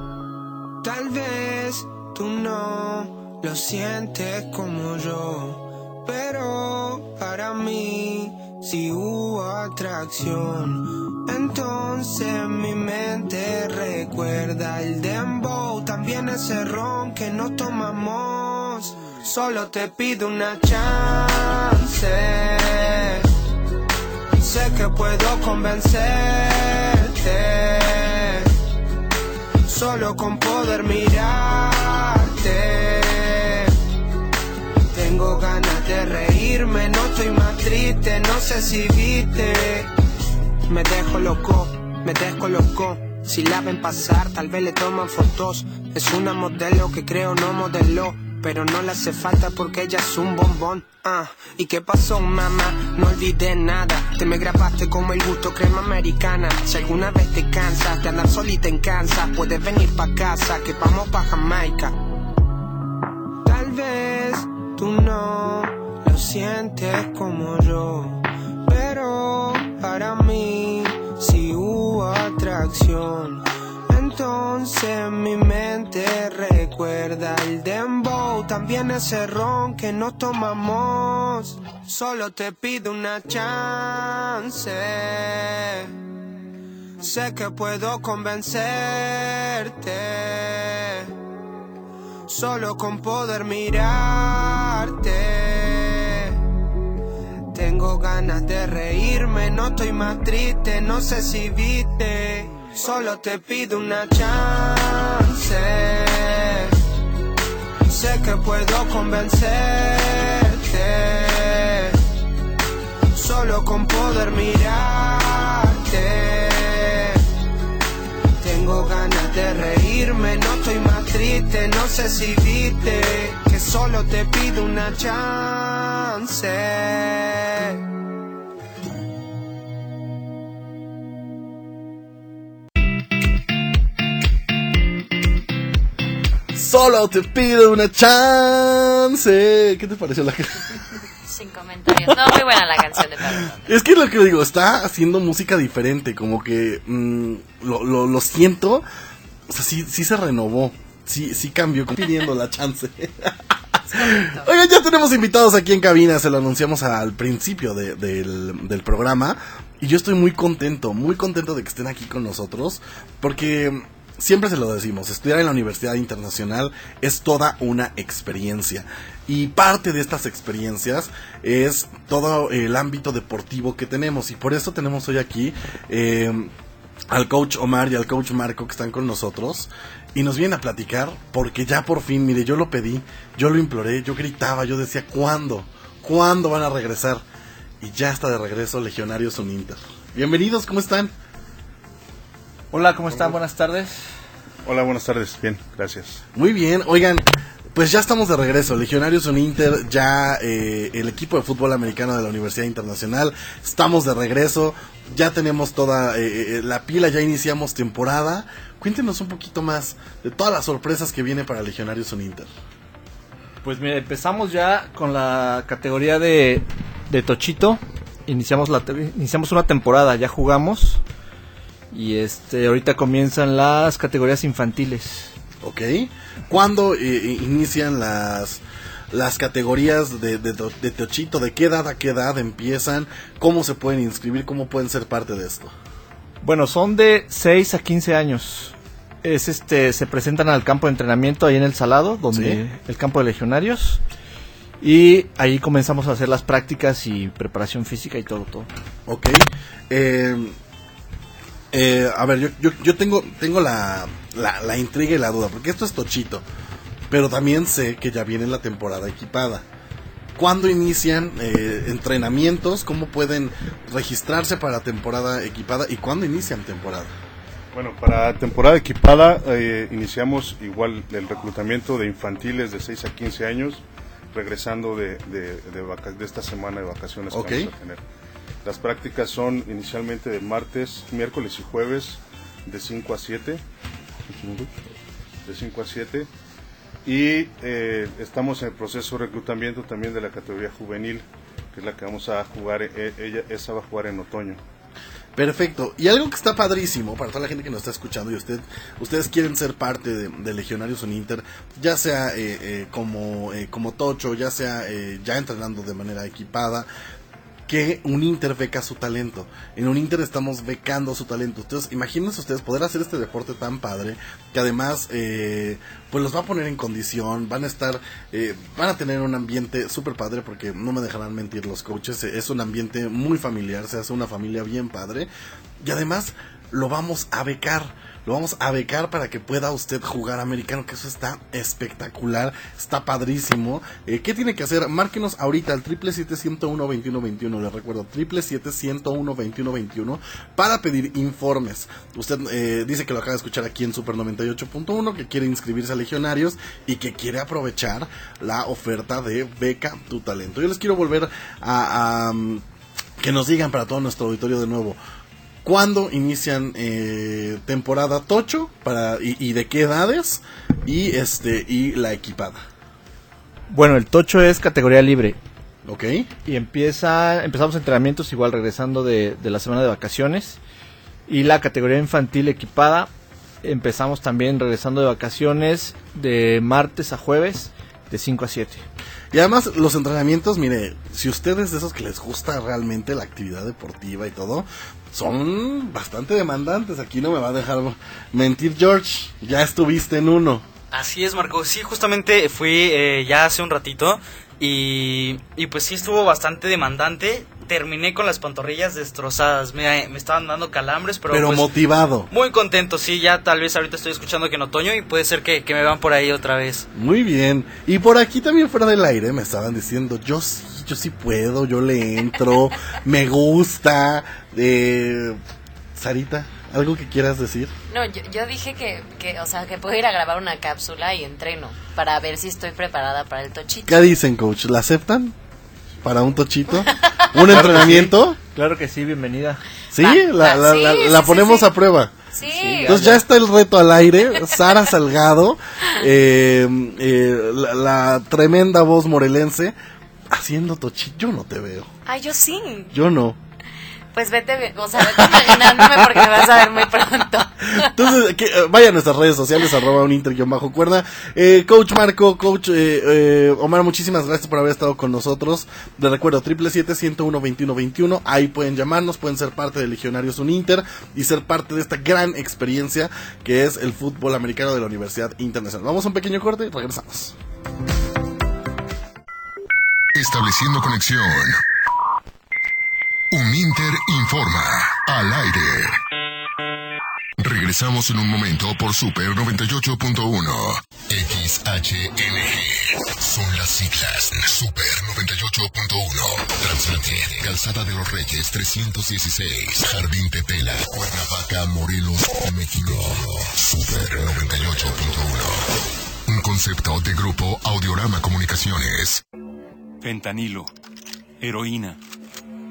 Speaker 6: Tal vez tú no lo sientes como yo, pero para mí si hubo atracción. Entonces mi mente recuerda el dembow, también ese ron que no tomamos. Solo te pido una chance. Sé que puedo convencerte solo con poder mirarte. Tengo ganas de reírme, no estoy más triste, no sé si viste. Me dejo loco, me dejo loco. Si la ven pasar, tal vez le toman fotos. Es una modelo que creo no modeló. Pero no le hace falta porque ella es un bombón. Ah, ¿y qué pasó, mamá? No olvidé nada. Te me grabaste como el gusto crema americana. Si alguna vez te cansas de andar solita en Kansas, puedes venir pa' casa, que vamos pa' Jamaica. Tal vez tú no lo sientes como yo, pero para mí sí hubo atracción. Entonces mi mente recuerda el dembow, también ese ron que no tomamos. Solo te pido una chance. Sé que puedo convencerte solo con poder mirarte. Tengo ganas de reírme, no estoy más triste, no sé si viste. Solo te pido una chance. Sé que puedo convencerte. Solo con poder mirarte. Tengo ganas de reírme, no estoy más triste, no sé si viste que solo te pido una chance.
Speaker 2: Solo te pido una chance. ¿Qué te pareció la
Speaker 4: Sin comentarios. No, muy buena la canción de Pablo.
Speaker 2: Es que es lo que digo, está haciendo música diferente, como que mm, lo, lo, lo siento, o sea, sí, sí se renovó, sí, sí cambió, pidiendo la chance. Oigan, ya tenemos invitados aquí en cabina, se lo anunciamos al principio de- del, del programa, y yo estoy muy contento, muy contento de que estén aquí con nosotros, porque siempre se lo decimos, estudiar en la Universidad Internacional es toda una experiencia. Y parte de estas experiencias es todo el ámbito deportivo que tenemos. Y por eso tenemos hoy aquí eh, al coach Omar y al coach Marco que están con nosotros. Y nos vienen a platicar porque ya por fin, mire, yo lo pedí, yo lo imploré, yo gritaba, yo decía, ¿cuándo? ¿Cuándo van a regresar? Y ya está de regreso Legionarios Uninter. Bienvenidos, ¿cómo están?
Speaker 7: Hola, ¿cómo están? Buenas tardes.
Speaker 8: Hola, buenas tardes. Bien, gracias.
Speaker 2: Muy bien, oigan, pues ya estamos de regreso. Legionarios Uninter, ya eh, el equipo de fútbol americano de la Universidad Internacional, estamos de regreso. Ya tenemos toda eh, eh, la pila, ya iniciamos temporada. Cuéntenos un poquito más de todas las sorpresas que viene para Legionarios Uninter.
Speaker 7: Pues mira, empezamos ya con la categoría de, Tochito. Iniciamos, la, iniciamos una temporada, ya jugamos. Y este ahorita comienzan las categorías infantiles.
Speaker 2: ¿Ok? ¿Cuándo eh, inician las, las categorías de, de, de Tochito? ¿De qué edad a qué edad empiezan? ¿Cómo se pueden inscribir? ¿Cómo pueden ser parte de esto?
Speaker 7: Bueno, son de 6 a 15 años. Es este, se presentan al campo de entrenamiento ahí en el Salado, donde
Speaker 2: Sí.
Speaker 7: el campo de legionarios. Y ahí comenzamos a hacer las prácticas y preparación física y todo, todo.
Speaker 2: Ok. Eh, eh, a ver, yo, yo, yo tengo, tengo la, la, la intriga y la duda, porque esto es tochito. Pero también sé que ya viene la temporada equipada. ¿Cuándo inician eh, entrenamientos? ¿Cómo pueden registrarse para temporada equipada? ¿Y cuándo inician temporada?
Speaker 8: Bueno, para temporada equipada eh, iniciamos igual el reclutamiento de infantiles de 6 a 15 años, regresando de, de, de vaca- de esta semana de vacaciones que vamos a tener. Las prácticas son inicialmente de martes, miércoles y jueves de 5 a 7. De 5 a 7. Y eh, estamos en el proceso de reclutamiento también de la categoría juvenil, que es la que vamos a jugar. eh, ella, esa va a jugar en otoño.
Speaker 2: Perfecto. Y algo que está padrísimo para toda la gente que nos está escuchando y usted, ustedes quieren ser parte de, Legionarios Uninter, ya sea eh, eh, como, eh, como Tocho, ya sea ya entrenando de manera equipada, que un Inter beca su talento. En un Inter estamos becando su talento. Entonces, imagínense ustedes poder hacer este deporte tan padre que además eh, pues los va a poner en condición, van a estar, eh, van a tener un ambiente súper padre porque no me dejarán mentir los coaches, es un ambiente muy familiar, se hace una familia bien padre y además lo vamos a becar. Lo vamos a becar para que pueda usted jugar americano, que eso está espectacular, está padrísimo. Eh, ¿Qué tiene que hacer? Márquenos ahorita al 777-101-2121, les recuerdo, 777-101-2121 para pedir informes. Usted eh, dice que lo acaba de escuchar aquí en Super 98.1, que quiere inscribirse a Legionarios y que quiere aprovechar la oferta de Beca Tu Talento. Yo les quiero volver a... mm, que nos digan para todo nuestro auditorio de nuevo. ¿Cuándo inician eh, temporada Tocho para y, y de qué edades y este y la equipada?
Speaker 7: Bueno, el tocho es categoría libre.
Speaker 2: ¿Ok?
Speaker 7: Y empieza, empezamos entrenamientos igual regresando de, de la semana de vacaciones. Y la categoría infantil equipada, empezamos también regresando de vacaciones de martes a jueves de 5 a 7.
Speaker 2: Y además los entrenamientos, mire, si ustedes de esos que les gusta realmente la actividad deportiva y todo, son bastante demandantes. Aquí no me va a dejar mentir George, ya estuviste en uno.
Speaker 3: Así es, Marco. Sí, justamente fui eh, ya hace un ratito y, y pues sí estuvo bastante demandante. Terminé con las pantorrillas destrozadas. Me, me estaban dando calambres, pero,
Speaker 2: Pero
Speaker 3: pues,
Speaker 2: motivado.
Speaker 3: muy contento. Sí, ya tal vez ahorita estoy escuchando que en otoño y puede ser que, que me van por ahí otra vez.
Speaker 2: Muy bien. Y por aquí también fuera del aire me estaban diciendo, yo sí, yo sí puedo, yo le entro, me gusta. Eh, Sarita, ¿algo que quieras decir?
Speaker 4: No, yo, yo dije que, que, o sea, que puedo ir a grabar una cápsula y entreno para ver si estoy preparada para el tochito.
Speaker 2: ¿Qué dicen, coach? ¿La aceptan? ¿Para un tochito? ¿Un entrenamiento?
Speaker 7: Claro que sí, bienvenida.
Speaker 2: Sí,
Speaker 4: Va,
Speaker 2: la,
Speaker 4: va,
Speaker 2: la-
Speaker 4: sí,
Speaker 2: la- la
Speaker 4: sí,
Speaker 2: ponemos
Speaker 4: sí.
Speaker 2: a prueba.
Speaker 4: Sí,
Speaker 2: Entonces ya está el reto al aire. Sara Salgado, eh, eh, la, la tremenda voz morelense, haciendo tochito. Yo no te veo.
Speaker 4: ay, yo sí.
Speaker 2: Yo no.
Speaker 4: Pues vete, o sea, vete imaginándome porque me vas a ver muy pronto.
Speaker 2: Entonces, que, eh, vaya a nuestras redes sociales, arroba un inter bajo cuerda. Eh, coach Marco, coach eh, eh, Omar, muchísimas gracias por haber estado con nosotros. Les recuerdo, 777-101-2121. Ahí pueden llamarnos, pueden ser parte de Legionarios Uninter y ser parte de esta gran experiencia que es el fútbol americano de la Universidad Internacional. Vamos a un pequeño corte y regresamos.
Speaker 1: Estableciendo conexión. Uninter informa al aire. Regresamos en un momento por Super 98.1. XHNG. Son las siglas. Super 98.1. Transmitir. Calzada de los Reyes 316. Jardín Tetela. Cuernavaca, Morelos, México. Super 98.1. Un concepto de grupo Audiorama Comunicaciones.
Speaker 9: Fentanilo, heroína,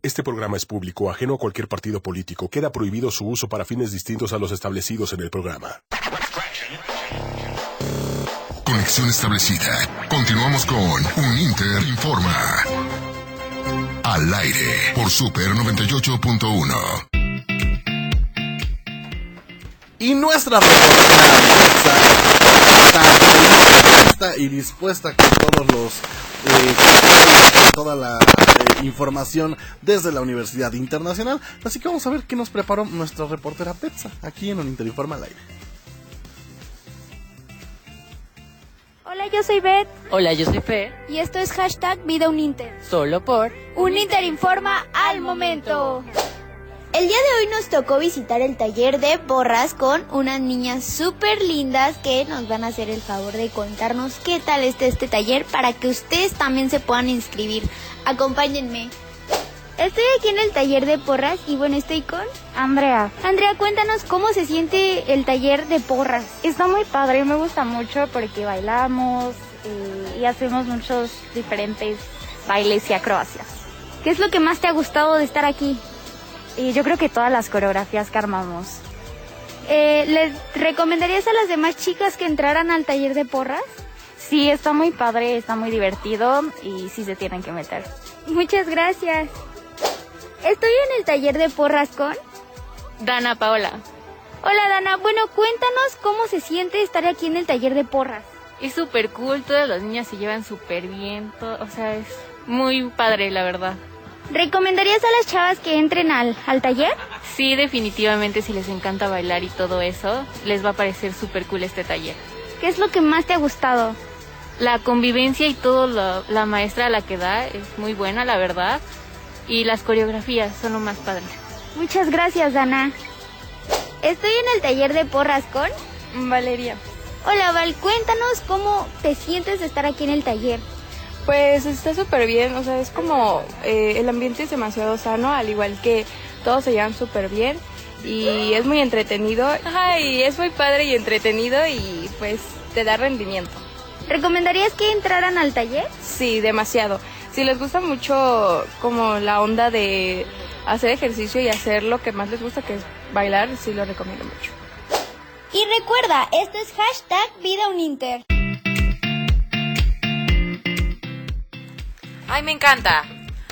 Speaker 1: Este programa es público, ajeno a cualquier partido político. Queda prohibido su uso para fines distintos a los establecidos en el programa. Conexión establecida. Continuamos con Un Inter Informa. Al aire por Super 98.1.
Speaker 2: Y nuestra y dispuesta con todos los eh, con toda la eh, información desde la Universidad Internacional. Así que vamos a ver qué nos preparó nuestra reportera Petza aquí en un Interinforma al aire.
Speaker 10: Hola, yo soy Beth
Speaker 11: Hola, yo soy Fer.
Speaker 10: y esto es hashtag Vida Uninter.
Speaker 11: Solo por
Speaker 10: Un Inter informa al momento.
Speaker 12: El día de hoy nos tocó visitar el taller de borras con unas niñas súper lindas que nos van a hacer el favor de contarnos qué tal está este taller para que ustedes también se puedan inscribir. Acompáñenme. Estoy aquí en el taller de porras y bueno, estoy con
Speaker 10: Andrea.
Speaker 12: Andrea. Cuéntanos cómo se siente el taller de porras.
Speaker 10: Está muy padre, me gusta mucho porque bailamos eh, y hacemos muchos diferentes bailes y acrobacias.
Speaker 12: ¿Qué es lo que más te ha gustado de estar aquí?
Speaker 10: Y yo creo que todas las coreografías que armamos.
Speaker 12: Eh, ¿Les recomendarías a las demás chicas que entraran al taller de porras?
Speaker 10: Sí, está muy padre, está muy divertido y sí se tienen que meter.
Speaker 12: Muchas gracias. Estoy en el taller de porras con
Speaker 11: Dana Paola.
Speaker 12: Hola Dana, bueno, cuéntanos cómo se siente estar aquí en el taller de porras.
Speaker 11: Es súper cool, todas las niñas se llevan súper bien, todo- o sea, es muy padre, la verdad.
Speaker 12: ¿Recomendarías a las chavas que entren al, al taller?
Speaker 11: Sí, definitivamente, si les encanta bailar y todo eso, les va a parecer súper cool este taller.
Speaker 12: ¿Qué es lo que más te ha gustado?
Speaker 11: La convivencia y todo, lo- la maestra a la que da es muy buena, la verdad. Y las coreografías son lo más padre.
Speaker 12: Muchas gracias, Dana. Estoy en el taller de porras con
Speaker 10: Valeria.
Speaker 12: Hola Val, cuéntanos cómo te sientes de estar aquí en el taller.
Speaker 13: Pues está súper bien, o sea, es como eh, el ambiente es demasiado sano, al igual que todos se llevan súper bien y es muy entretenido. Ay, es muy padre y entretenido y pues te da rendimiento.
Speaker 12: ¿Recomendarías que entraran al taller?
Speaker 13: Sí, demasiado. Si les gusta mucho como la onda de hacer ejercicio y hacer lo que más les gusta, que es bailar, sí lo recomiendo mucho.
Speaker 12: Y recuerda, esto es hashtag Vida Uninter.
Speaker 4: Ay, me encanta.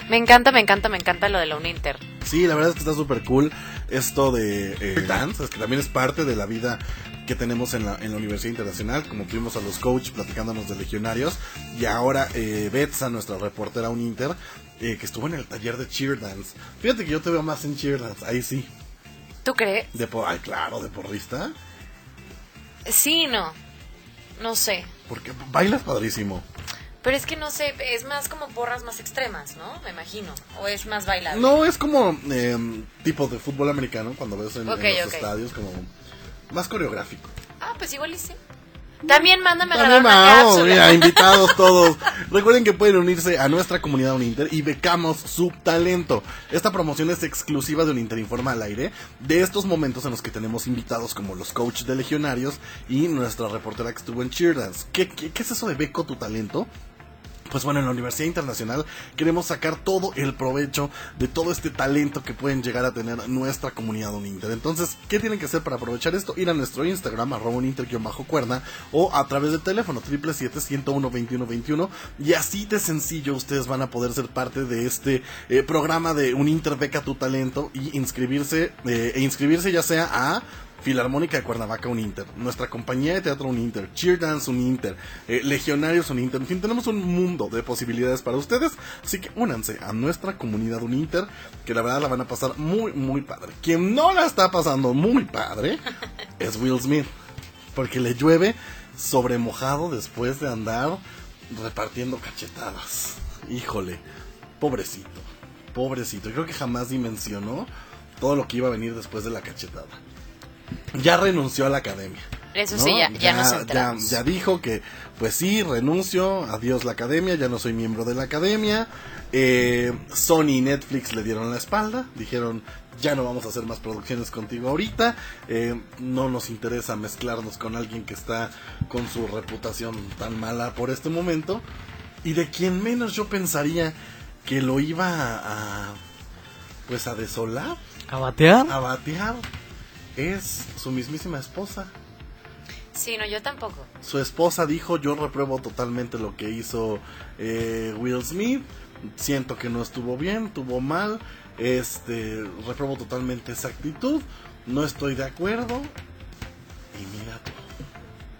Speaker 4: Me encanta, me encanta, me encanta lo de la Uninter.
Speaker 2: Sí, la verdad es que está súper cool esto de eh, dance, es que también es parte de la vida que tenemos en la, en la Universidad Internacional, como tuvimos a los coaches platicándonos de legionarios, y ahora eh, Betsa, nuestra reportera Uninter, eh, que estuvo en el taller de cheer dance. Fíjate que yo te veo más en cheer dance, ahí sí.
Speaker 4: ¿Tú crees?
Speaker 2: De por, ay, claro, de porrista,
Speaker 4: Sí, no. No sé.
Speaker 2: porque bailas padrísimo.
Speaker 4: Pero es que no sé, es más como porras más extremas, ¿no? Me imagino. O es más bailable.
Speaker 2: No, es como eh, tipo de fútbol americano, cuando ves en, los estadios, como más coreográfico.
Speaker 4: Ah, pues igual y sí. También mándame a grabar una
Speaker 2: mira, invitados todos. Recuerden que pueden unirse a nuestra comunidad Uninter y becamos su talento. Esta promoción es exclusiva de Uninter Informa al aire, de estos momentos en los que tenemos invitados como los coaches de legionarios y nuestra reportera que estuvo en Cheerdance. ¿Qué, qué, qué es eso de beco tu talento? Pues bueno, en la Universidad Internacional queremos sacar todo el provecho de todo este talento que pueden llegar a tener nuestra comunidad Uninter. Entonces, ¿qué tienen que hacer para aprovechar esto? Ir a nuestro Instagram, arroba uninter-cuerda, o a través del teléfono 777-101-2121. Y así de sencillo ustedes van a poder ser parte de este eh, programa de Uninter Beca Tu Talento y inscribirse, eh, e inscribirse ya sea a Filarmónica de Cuernavaca un Inter, nuestra compañía de teatro un Inter, Cheer Dance un Inter, eh, Legionarios un Inter, en fin, tenemos un mundo de posibilidades para ustedes, así que únanse a nuestra comunidad un Inter, que la verdad la van a pasar muy, muy padre. Quien no la está pasando muy padre es Will Smith, porque le llueve sobre mojado después de andar repartiendo cachetadas. Híjole, pobrecito, pobrecito. Creo que jamás dimensionó todo lo que iba a venir después de la cachetada. Ya renunció a la academia.
Speaker 4: Eso sí, ya, ya, nos
Speaker 2: ya,
Speaker 4: enteramos.
Speaker 2: ya dijo que, pues sí, renuncio, adiós la academia, ya no soy miembro de la academia. Eh, Sony y Netflix le dieron la espalda, dijeron, ya no vamos a hacer más producciones contigo ahorita, eh, no nos interesa mezclarnos con alguien que está con su reputación tan mala por este momento. Y de quien menos yo pensaría que lo iba a, a, pues a desolar,
Speaker 3: ¿A batear?
Speaker 2: a batear, es su mismísima esposa.
Speaker 4: Sí, no, yo tampoco.
Speaker 2: Su esposa dijo, yo repruebo totalmente lo que hizo eh, Will Smith, siento que no estuvo bien, estuvo mal, este, repruebo totalmente esa actitud, no estoy de acuerdo. Y mira tú,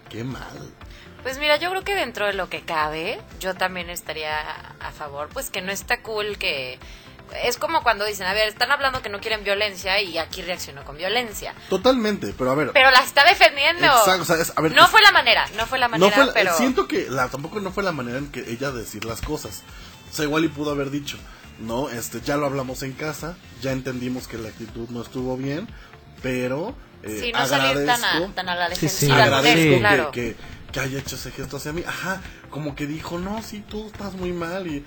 Speaker 2: qué mal.
Speaker 4: Pues mira, yo creo que dentro de lo que cabe, yo también estaría a favor, pues que no está cool que... Es como cuando dicen, a ver, están hablando que no quieren violencia y aquí reaccionó con violencia.
Speaker 2: Totalmente, pero a ver.
Speaker 4: Pero la está defendiendo.
Speaker 2: Exacto, o sea, es- a ver,
Speaker 4: no
Speaker 2: es-
Speaker 4: fue la manera, no fue la
Speaker 2: no
Speaker 4: manera,
Speaker 2: fue la-
Speaker 4: pero...
Speaker 2: siento que la, tampoco no fue la manera en que ella decir las cosas. O sea, igual y pudo haber dicho, no, este, ya lo hablamos en casa, ya entendimos que la actitud no estuvo bien, pero eh,
Speaker 4: Sí, no salir tan, a-
Speaker 2: agradezco,
Speaker 4: tan a la
Speaker 3: Sí, sí.
Speaker 4: defensiva. con él,
Speaker 2: agradezco que-
Speaker 4: claro.
Speaker 2: que, que haya hecho ese gesto hacia mí. Ajá, como que dijo, no, sí, tú estás muy mal y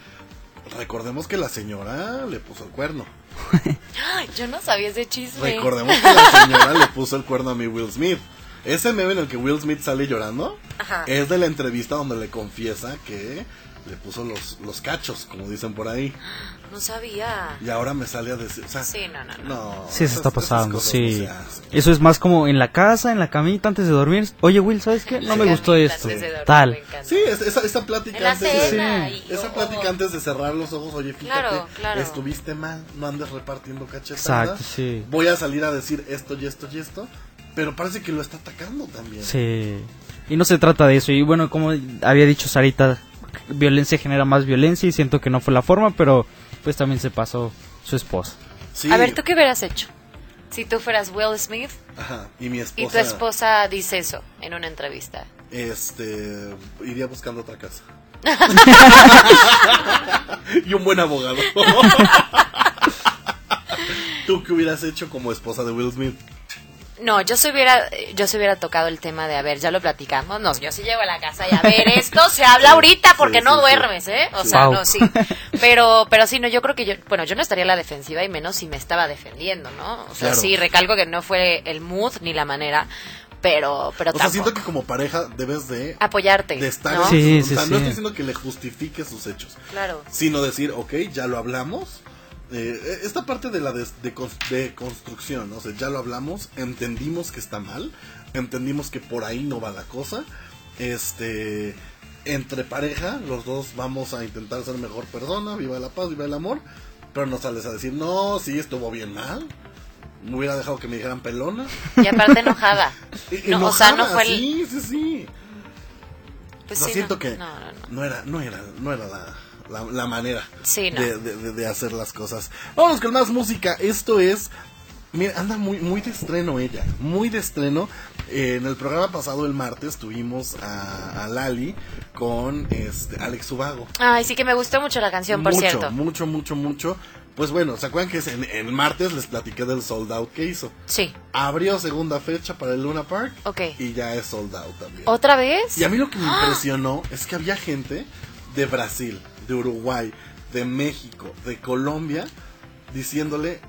Speaker 2: recordemos que la señora le puso el cuerno.
Speaker 4: Yo no sabía ese chisme.
Speaker 2: Recordemos que la señora le puso el cuerno a mi Will Smith. Ese meme en el que Will Smith sale llorando
Speaker 4: Ajá.
Speaker 2: es de la entrevista donde le confiesa que le puso los, los cachos, como dicen por ahí.
Speaker 4: No sabía.
Speaker 2: Y ahora me sale a decir, o sea,
Speaker 4: Sí, no, no, no.
Speaker 2: no.
Speaker 3: Sí, se
Speaker 2: esas-
Speaker 3: está pasando,
Speaker 2: cosas
Speaker 3: sí.
Speaker 2: no se hacen.
Speaker 3: Eso es más como en la casa, en la camita, antes de dormir. Oye, Will, ¿sabes qué? No me gustó esto.
Speaker 4: antes de dormir,
Speaker 3: Tal.
Speaker 2: Sí, es- esa, esa plática
Speaker 4: En la
Speaker 2: antes de-
Speaker 4: cena
Speaker 2: sí.
Speaker 4: y-
Speaker 2: esa
Speaker 4: o-
Speaker 2: plática antes de cerrar los ojos, oye, fíjate,
Speaker 4: Claro, claro.
Speaker 2: estuviste mal, no andes repartiendo cachetadas.
Speaker 3: Exacto, sí.
Speaker 2: Voy a salir a decir esto y esto y esto, pero parece que lo está atacando también.
Speaker 3: Sí. Y no se trata de eso. Y bueno, como había dicho Sarita, violencia genera más violencia y siento que no fue la forma, pero pues también se pasó su esposa.
Speaker 2: Sí.
Speaker 4: A ver, ¿tú qué hubieras hecho? Si tú fueras Will Smith
Speaker 2: Ajá, y mi esposa.
Speaker 4: y tu esposa dice eso en una entrevista.
Speaker 2: Este. Iría buscando otra casa. y un buen abogado. ¿Tú qué hubieras hecho como esposa de Will Smith?
Speaker 4: No, yo se hubiera, yo se hubiera tocado el tema de, a ver, ya lo platicamos, no, yo sí llego a la casa y a ver, esto se habla ahorita porque
Speaker 2: sí,
Speaker 4: no duermes, ¿eh? O sea,
Speaker 3: Wow.
Speaker 4: no, sí. Pero, pero sí, no, yo creo que yo, bueno, yo no estaría a la defensiva y menos si me estaba defendiendo, ¿no? O sea,
Speaker 2: Claro.
Speaker 4: sí, recalco que no fue el mood ni la manera, pero, pero
Speaker 2: O sea, siento que como pareja debes de,
Speaker 4: Apoyarte,
Speaker 2: de estar.
Speaker 4: ¿no?
Speaker 3: Sí,
Speaker 2: o
Speaker 3: sí,
Speaker 2: sea,
Speaker 3: sí.
Speaker 2: no estoy diciendo que le justifique sus hechos,
Speaker 4: Claro.
Speaker 2: sino decir, ok, ya lo hablamos. Eh, esta parte de la de, de construcción, ¿no? o sea, ya lo hablamos, entendimos que está mal, entendimos que por ahí no va la cosa. Este, entre pareja, los dos vamos a intentar ser mejor persona, viva la paz, viva el amor, pero no sales a decir, no, sí, estuvo bien mal. Me hubiera dejado que me dijeran pelona.
Speaker 4: Y aparte enojada. No, o sea, no
Speaker 2: enojada,
Speaker 4: fue el-
Speaker 2: Sí, sí, sí.
Speaker 4: Pues sí,
Speaker 2: siento
Speaker 4: no,
Speaker 2: que
Speaker 4: no. no
Speaker 2: era, no era, no era la, la, la manera
Speaker 4: Sí, no.
Speaker 2: de, de- hacer las cosas. Vamos con más música. Esto es, mira, anda muy, muy de estreno ella, muy de estreno. Eh, en el programa pasado el martes tuvimos a, a Lali con este Alex Ubago.
Speaker 4: Ay, sí que me gustó mucho la canción, por
Speaker 2: mucho,
Speaker 4: cierto.
Speaker 2: mucho, mucho, mucho. Pues bueno, ¿se acuerdan que es en, el martes les platiqué del sold out que hizo?
Speaker 4: Sí.
Speaker 2: Abrió segunda fecha para el Luna Park
Speaker 4: Ok.
Speaker 2: y ya es sold out también.
Speaker 4: ¿Otra vez?
Speaker 2: Y a mí lo que me
Speaker 4: ¡Ah!
Speaker 2: impresionó es que había gente de Brasil, de Uruguay, de México, de Colombia, diciéndole,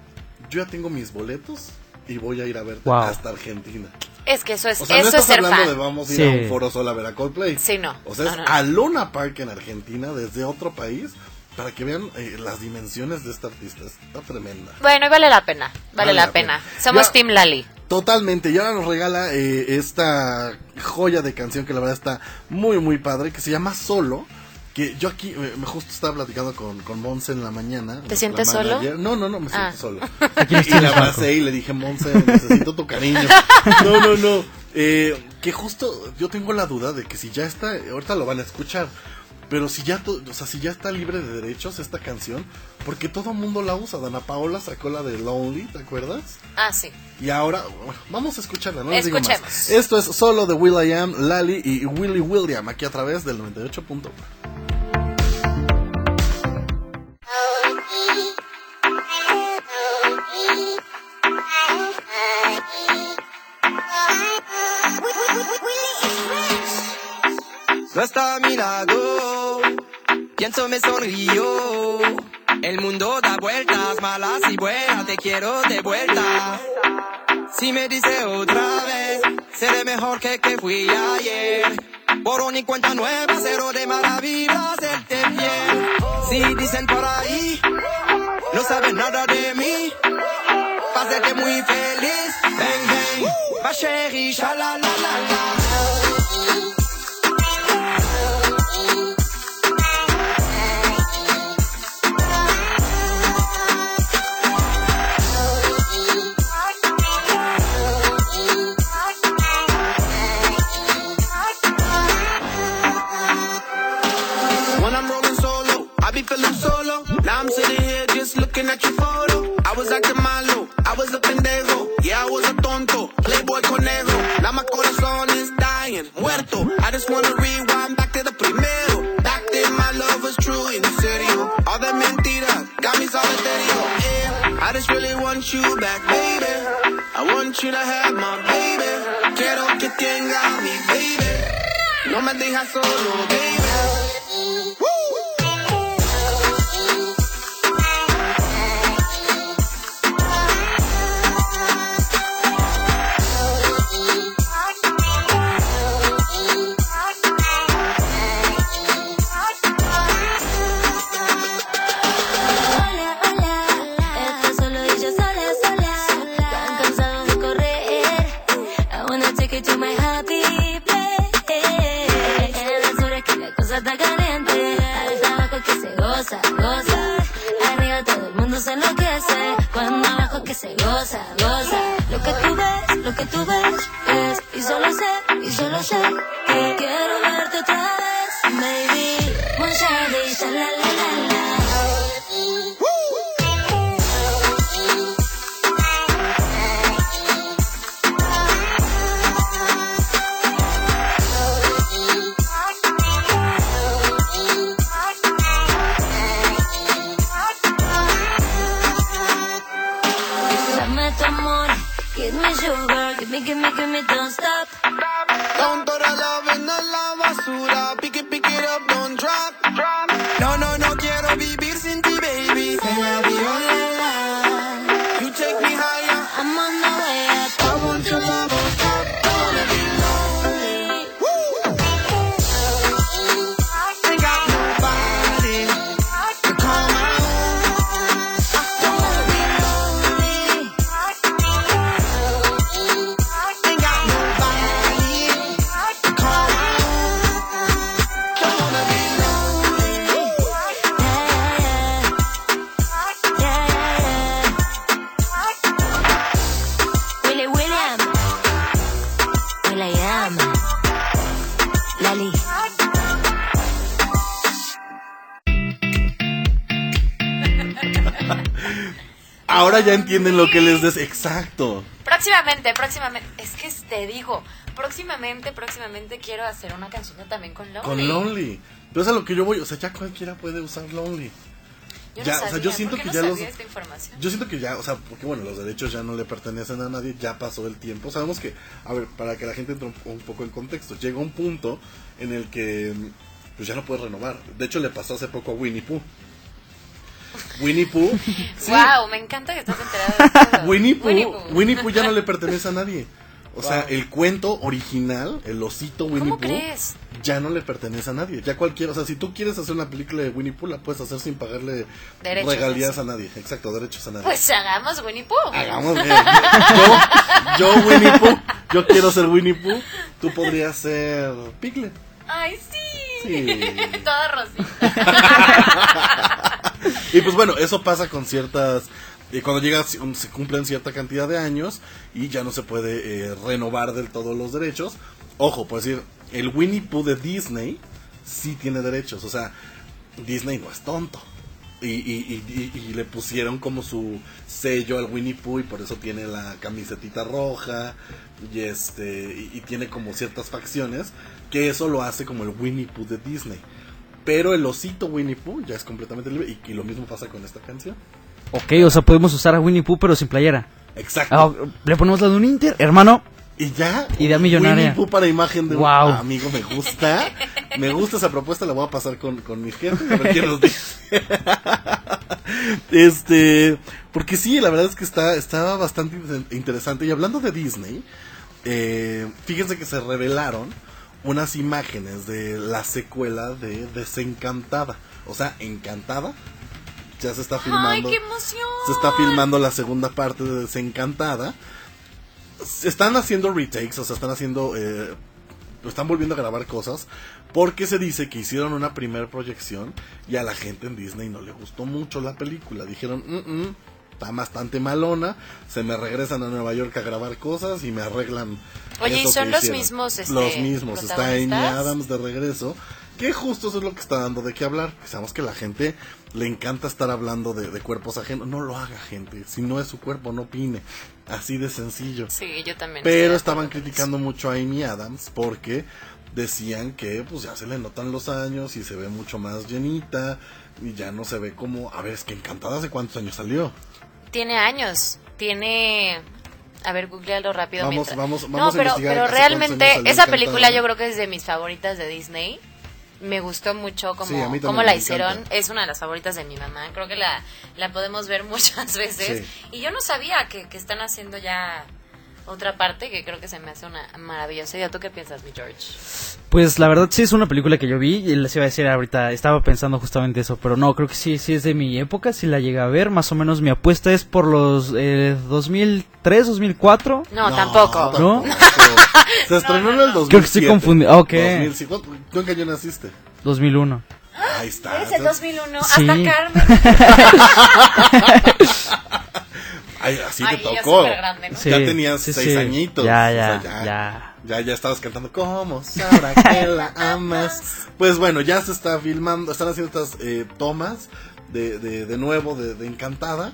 Speaker 2: yo ya tengo mis boletos y voy a ir a verte
Speaker 3: Wow.
Speaker 2: hasta Argentina.
Speaker 4: Es que eso es,
Speaker 2: O sea, no
Speaker 4: eso es
Speaker 2: estás hablando
Speaker 4: fan.
Speaker 2: de vamos a ir
Speaker 3: Sí.
Speaker 2: a un foro solo a ver a Coldplay.
Speaker 4: Sí, no.
Speaker 2: O sea,
Speaker 4: No,
Speaker 2: es
Speaker 4: no, no.
Speaker 2: a Luna Park en Argentina, desde otro país, para que vean eh, las dimensiones de esta artista. Está tremenda.
Speaker 4: Bueno, y vale la pena, vale, la, pena. Somos
Speaker 2: Ya-
Speaker 4: Team Lali.
Speaker 2: Totalmente, y ahora nos regala eh, esta joya de canción que la verdad está muy muy padre, que se llama Solo. Que yo aquí, me, me justo estaba platicando con, con Monse en la mañana.
Speaker 4: ¿Te sientes
Speaker 2: la
Speaker 4: solo?
Speaker 2: No, no, no, me siento
Speaker 4: Ah.
Speaker 2: solo.
Speaker 3: Aquí nos
Speaker 2: y la abracé y le dije, Monse, necesito tu cariño. No, no, no. Eh, que justo yo tengo la duda de que si ya está, ahorita lo van a escuchar. Pero si ya, o sea, si ya está libre de derechos esta canción, porque todo el mundo la usa. Dana Paola sacó la de Lonely, ¿te acuerdas?
Speaker 4: Ah, sí.
Speaker 2: Y ahora, bueno, vamos a escucharla, no les digo más.
Speaker 4: Escuchemos.
Speaker 2: Esto es solo de Will I Am, Lali y Willy William, aquí a través del 98.1.
Speaker 14: No está a mi lado, pienso me sonrío. El mundo da vueltas, malas y buenas, te quiero de vuelta. Si me dice otra vez, seré mejor que que fui ayer. Borrón y cuenta nueva, cero de maravillas, hacerte bien. Si dicen por ahí, no saben nada de mí. Pásate muy feliz, bang bang, ma chérie, la la la la. Looking at your photo. I was acting malo, I was a pendejo. Yeah, I was a tonto, playboy conejo. Now my corazón is dying, muerto. I just wanna rewind back to the primero. Back then my love was true, en serio. All the mentiras got me solitario. Yeah, I just really want you back, baby. I want you to have my baby. Quiero que tenga mi baby. No me dejas solo, baby.
Speaker 2: Ya entienden lo que les des. Exacto.
Speaker 4: Próximamente, próximamente. Es que te digo, próximamente, próximamente quiero hacer una canción también con Lonely.
Speaker 2: Con Lonely. Pero es a lo que yo voy. O sea, ya cualquiera puede usar Lonely.
Speaker 4: Yo
Speaker 2: ya,
Speaker 4: no
Speaker 2: o sea,
Speaker 4: sabía,
Speaker 2: yo siento
Speaker 4: ¿por qué
Speaker 2: que
Speaker 4: no
Speaker 2: ya los.
Speaker 4: sabía esta información?
Speaker 2: Yo siento que ya, o sea, porque bueno, los derechos ya no le pertenecen a nadie, ya pasó el tiempo. Sabemos que, a ver, para que la gente entre un, un poco en contexto, llega un punto en el que pues ya no puedes renovar. De hecho, le pasó hace poco a Winnie Pooh. Winnie Pooh. sí,
Speaker 4: Wow, me encanta que estás enterado de todo.
Speaker 2: Winnie Pooh,
Speaker 4: Winnie
Speaker 2: Winnie
Speaker 4: Pooh.
Speaker 2: Ya no le pertenece a nadie. O sea, el cuento original, el osito Winnie
Speaker 4: ¿Cómo
Speaker 2: Pooh,
Speaker 4: crees?
Speaker 2: ya no le pertenece a nadie. Ya cualquiera, o sea, si tú quieres hacer una película de Winnie Pooh, la puedes hacer sin pagarle
Speaker 4: Derechos,
Speaker 2: regalías a nadie. Exacto, derechos a nadie.
Speaker 4: Pues hagamos Winnie Pooh.
Speaker 2: Hagamos, mira, yo, yo Winnie Pooh, yo quiero ser Winnie Pooh, tú podrías ser Piglet.
Speaker 4: Ay, sí.
Speaker 2: Sí.
Speaker 4: Toda rosita.
Speaker 2: Y pues bueno, eso pasa con ciertas... eh, cuando llega, se cumplen cierta cantidad de años y ya no se puede eh, renovar del todo los derechos. Ojo, por decir, el Winnie Pooh de Disney sí tiene derechos. O sea, Disney no es tonto. Y, y- le pusieron como su sello al Winnie Pooh y por eso tiene la camisetita roja y este y tiene como ciertas facciones que eso lo hace como el Winnie Pooh de Disney. Pero el osito Winnie Pooh ya es completamente libre y, y lo mismo pasa con esta canción.
Speaker 3: Ok, o sea, podemos usar a Winnie Pooh pero sin playera.
Speaker 2: Exacto.
Speaker 3: Ah, Le ponemos la de un Inter, hermano.
Speaker 2: Y ya.
Speaker 3: Idea
Speaker 2: Winnie
Speaker 3: millonaria.
Speaker 2: Pooh para imagen de un
Speaker 3: Wow.
Speaker 2: amigo, me gusta. Me gusta esa propuesta, la voy a pasar con, con mi jefe, a ver qué nos dice. este, porque sí, la verdad es que está, está bastante in- interesante. Y hablando de Disney, eh, fíjense que se revelaron unas imágenes de la secuela de Desencantada. O sea, Encantada. Ya se está filmando.
Speaker 4: ¡Ay, qué emoción!
Speaker 2: Se está filmando la segunda parte de Desencantada. Se Están haciendo retakes, o sea, están haciendo. eh, están volviendo a grabar cosas. Porque se dice que hicieron una primera proyección y a la gente en Disney no le gustó mucho la película. Dijeron, "Mm, mm, está bastante malona. Se me regresan a Nueva York a grabar cosas y me arreglan.
Speaker 4: Oye, ¿y son
Speaker 2: que
Speaker 4: los
Speaker 2: hicieron".
Speaker 4: mismos, este,
Speaker 2: Los mismos. Está Amy? Adams de regreso. Que justo eso es lo que está dando de qué hablar. Sabemos que la gente le encanta estar hablando de, de cuerpos ajenos. No lo haga, gente. Si no es su cuerpo, no opine. Así de sencillo.
Speaker 4: Sí, yo también.
Speaker 2: Pero estaban criticando mucho a Amy Adams porque decían que pues ya se le notan los años y se ve mucho más llenita y ya no se ve como, a ver, es que encantada hace cuántos años salió.
Speaker 4: Tiene años. Tiene. A ver, googlealo rápido.
Speaker 2: Vamos-
Speaker 4: mientras.
Speaker 2: vamos- vamos
Speaker 4: no, pero, pero realmente, esa película yo creo que es de mis favoritas de Disney. Me gustó mucho como,
Speaker 2: Sí, me
Speaker 4: la
Speaker 2: encanta.
Speaker 4: hicieron. Es una de las favoritas de mi mamá. Creo que la, la podemos ver muchas veces.
Speaker 2: Sí.
Speaker 4: Y yo no sabía que, que están haciendo ya otra parte que creo que se me hace una maravillosa idea. ¿Tú qué piensas, mi George?
Speaker 3: Pues la verdad sí es una película que yo vi y les iba a decir ahorita, estaba pensando justamente eso, pero no, creo que sí, sí es de mi época, si la llegué a ver, más o menos mi apuesta es por los eh, 2003, 2004.
Speaker 4: No, tampoco.
Speaker 3: ¿No?
Speaker 2: Se estrenó en el 2007.
Speaker 3: Creo que estoy confundido. Ok.
Speaker 2: 2005. ¿Tú en qué año naciste?
Speaker 3: 2001.
Speaker 2: Ahí está.
Speaker 4: ¿Eres el 2001?
Speaker 3: Sí.
Speaker 4: Hasta Carmen.
Speaker 2: Ay, así
Speaker 4: Ay,
Speaker 2: te
Speaker 4: ya
Speaker 2: tocó.
Speaker 4: súper grande, ¿no?
Speaker 2: Ya
Speaker 3: Sí,
Speaker 2: tenías
Speaker 3: sí,
Speaker 2: seis
Speaker 3: sí.
Speaker 2: añitos.
Speaker 3: Ya,
Speaker 2: O
Speaker 3: ya,
Speaker 2: sea,
Speaker 3: ya.
Speaker 2: Ya, ya estabas cantando ¿Cómo sabrá que la amas? Pues bueno, ya se está filmando, están haciendo estas eh, tomas de, de, de nuevo de, de Encantada.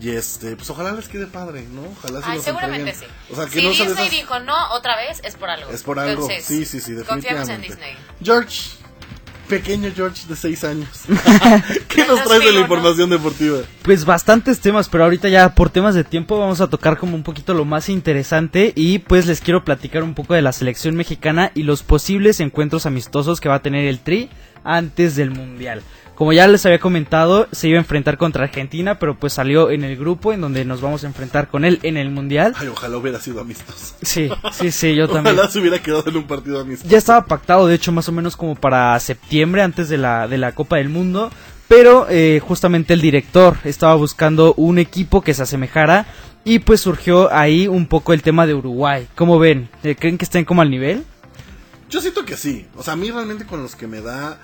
Speaker 2: Y este, pues ojalá les quede padre, ¿no? Ojalá sí
Speaker 4: Ay, seguramente
Speaker 2: entreguen.
Speaker 4: sí.
Speaker 2: O sea, que
Speaker 4: si
Speaker 2: no
Speaker 4: Disney
Speaker 2: esas-
Speaker 4: dijo no otra vez, es por algo.
Speaker 2: Es por algo.
Speaker 4: Entonces,
Speaker 2: sí, sí, sí,
Speaker 4: Confiamos
Speaker 2: definitivamente.
Speaker 4: en Disney.
Speaker 2: George, pequeño George de 6 años. ¿Qué nos traes de la información deportiva?
Speaker 3: Pues bastantes temas, pero ahorita ya por temas de tiempo vamos a tocar como un poquito lo más interesante y pues les quiero platicar un poco de la selección mexicana y los posibles encuentros amistosos que va a tener el Tri antes del Mundial. Como ya les había comentado, se iba a enfrentar contra Argentina, pero pues salió en el grupo en donde nos vamos a enfrentar con él en el Mundial.
Speaker 2: Ay, ojalá hubiera sido amistoso.
Speaker 3: Sí, sí, sí, yo también.
Speaker 2: Ojalá se hubiera quedado en un partido amistoso.
Speaker 3: Ya estaba pactado, de hecho, más o menos como para septiembre, antes de la, de la Copa del Mundo. Pero eh, justamente el director estaba buscando un equipo que se asemejara. Y pues surgió ahí un poco el tema de Uruguay. ¿Cómo ven? ¿Creen que estén como al nivel?
Speaker 2: Yo siento que sí. O sea, a mí realmente con los que me da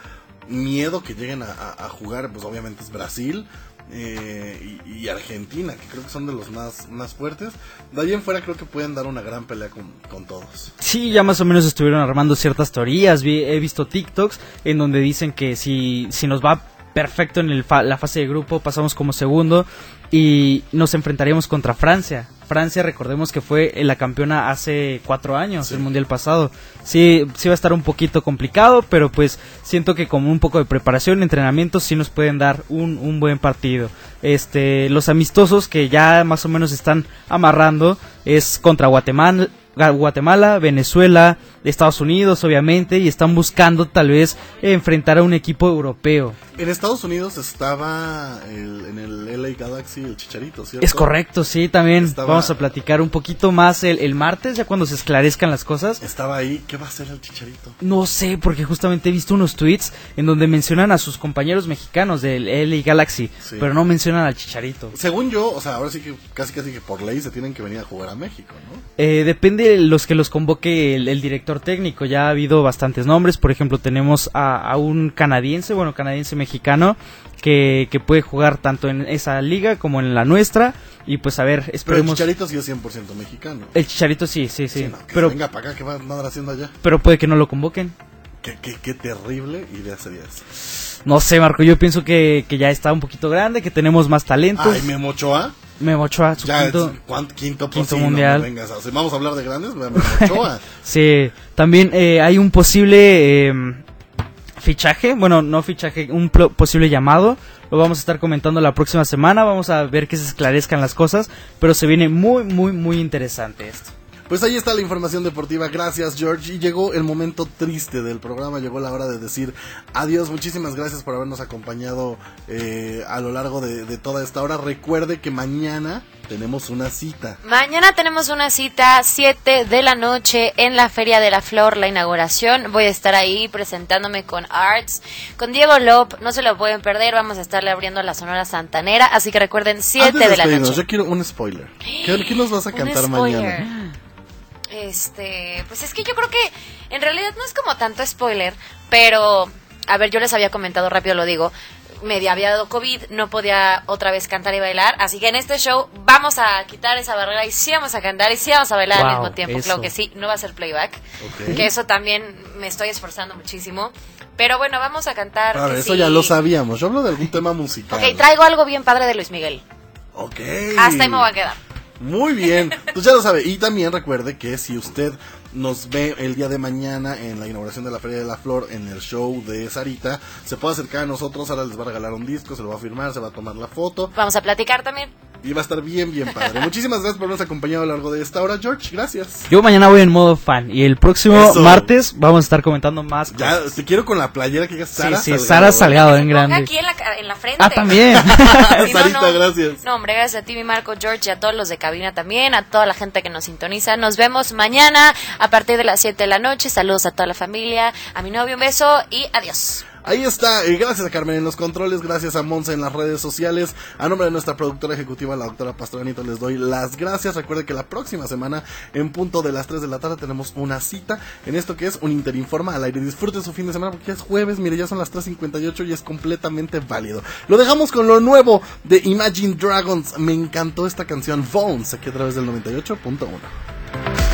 Speaker 2: miedo que lleguen a, jugar, pues obviamente es Brasil eh, y, y Argentina, que creo que son de los más, más fuertes. De ahí en fuera creo que pueden dar una gran pelea con, con todos.
Speaker 3: Sí, ya más o menos estuvieron armando ciertas teorías. Vi- he visto TikToks en donde dicen que si, si nos va perfecto en el fa- la fase de grupo, pasamos como segundo y nos enfrentaríamos contra Francia. Francia, recordemos que fue la campeona hace cuatro años, el mundial pasado. Sí, sí va a estar un poquito complicado, pero pues siento que con un poco de preparación, entrenamiento, sí nos pueden dar un, un buen partido. Este, los amistosos que ya más o menos están amarrando es contra Guatemala, Guatemala, Venezuela, Estados Unidos, obviamente, y están buscando tal vez enfrentar a un equipo europeo.
Speaker 2: En Estados Unidos estaba el- en el LA Galaxy el Chicharito, ¿cierto?
Speaker 3: Es correcto, sí, también
Speaker 2: Estaba-
Speaker 3: vamos a platicar un poquito más el, el martes, ya cuando se esclarezcan las cosas.
Speaker 2: Estaba ahí, ¿qué va a hacer el Chicharito?
Speaker 3: No sé, porque justamente he visto unos tweets en donde mencionan a sus compañeros mexicanos del LA Galaxy,
Speaker 2: Sí.
Speaker 3: pero no mencionan al Chicharito.
Speaker 2: Según yo, o sea, ahora sí que casi casi que por ley se tienen que venir a jugar a México, ¿no?
Speaker 3: Eh, depende de los que los convoque el, el director técnico. Ya ha habido bastantes nombres. Por ejemplo, tenemos a, a un canadiense, bueno, canadiense mexicano, que, que puede jugar tanto en esa liga como en la nuestra. Y pues a ver,
Speaker 2: Pero el
Speaker 3: esperemos.
Speaker 2: Chicharito sí es 100% mexicano.
Speaker 3: El chicharito sí, sí, sí.
Speaker 2: no,
Speaker 3: pero,
Speaker 2: venga para acá, que va a haciendo allá?
Speaker 3: pero puede que no lo convoquen.
Speaker 2: Qué, qué, qué terrible idea sería esa.
Speaker 3: No sé, Marco, yo pienso que, que ya está un poquito grande, que tenemos más talentos.
Speaker 2: Ay, Memo Ochoa.
Speaker 3: Memo Ochoa, su
Speaker 2: Ya,
Speaker 3: quinto,
Speaker 2: es- ¿cuán- quinto,
Speaker 3: quinto
Speaker 2: sí, no
Speaker 3: mundial.
Speaker 2: me vengas vamos a hablar de grandes, Memo Ochoa.
Speaker 3: Sí, también eh, hay un posible eh, fichaje, bueno, no fichaje, un posible llamado. Lo vamos a estar comentando la próxima semana. Vamos a ver que se esclarezcan las cosas. Pero se viene muy, muy, muy interesante esto.
Speaker 2: Pues ahí está la información deportiva. Gracias, George. Y llegó el momento triste del programa. Llegó la hora de decir adiós. Muchísimas gracias por habernos acompañado eh, a lo largo de, de toda esta hora. Recuerde que mañana tenemos una cita.
Speaker 4: Mañana tenemos una cita, 7 de la noche, en la Feria de la Flor, la inauguración. Voy a estar ahí presentándome con Arts, con Diego Lop. No se lo pueden perder. Vamos a estarle abriendo la Sonora Santanera. Así que recuerden, 7
Speaker 2: Antes
Speaker 4: de la noche.
Speaker 2: Yo quiero un spoiler. ¿Qué, qué nos vas a cantar mañana?
Speaker 4: Este, pues es que yo creo que en realidad no es como tanto spoiler, pero a ver, yo les había comentado rápido, lo digo. Me había dado COVID, no podía otra vez cantar y bailar, así que en este show vamos a quitar esa barrera y sí vamos a cantar y sí vamos a bailar al mismo tiempo.
Speaker 3: eso.
Speaker 4: Claro que sí, no va a ser playback,
Speaker 2: Ok.
Speaker 4: que eso también me estoy esforzando muchísimo. Pero bueno, vamos a cantar.
Speaker 2: Claro, eso
Speaker 4: sí.
Speaker 2: ya lo sabíamos. Yo hablo de algún tema musical.
Speaker 4: Ok, traigo algo bien padre de Luis Miguel.
Speaker 2: Ok.
Speaker 4: Hasta ahí me voy a quedar.
Speaker 2: Muy bien, pues ya lo sabe. Y también recuerde que si usted nos ve el día de mañana en la inauguración de la Feria de la Flor en el show de Sarita, se puede acercar a nosotros. Ahora les va a regalar un disco, se lo va a firmar, se va a tomar la foto
Speaker 4: Vamos a platicar también.
Speaker 2: Y va a estar bien, bien padre. Muchísimas gracias por habernos acompañado a lo largo de esta hora, George. Gracias.
Speaker 3: Yo mañana voy en modo fan. Y el próximo
Speaker 2: Eso.
Speaker 3: martes vamos a estar comentando más
Speaker 2: Ya,
Speaker 3: cosas.
Speaker 2: te quiero con la playera que diga Sara
Speaker 3: sí,
Speaker 2: Salgado.
Speaker 3: Sara Salgado en grande.
Speaker 4: aquí en la, en la frente.
Speaker 3: Ah, también.
Speaker 4: Si no,
Speaker 2: Sarita,
Speaker 4: no.
Speaker 2: gracias.
Speaker 4: No, hombre, gracias a ti, mi Marco, George, y a todos los de cabina también, a toda la gente que nos sintoniza. Nos vemos mañana a partir de las 7 de la noche. Saludos a toda la familia, a mi novio un beso y adiós.
Speaker 2: Ahí está, gracias a Carmen en los controles, gracias a Monza en las redes sociales, a nombre de nuestra productora ejecutiva, la doctora Pastoranito, les doy las gracias. Recuerde que la próxima semana, en punto de las 3 de la tarde, tenemos una cita en esto que es un Interinforma al aire. Disfruten su fin de semana porque ya es jueves, mire, ya son las 3.58 y es completamente válido. Lo dejamos con lo nuevo de Imagine Dragons. Me encantó esta canción, Bones, aquí a través del 98.1.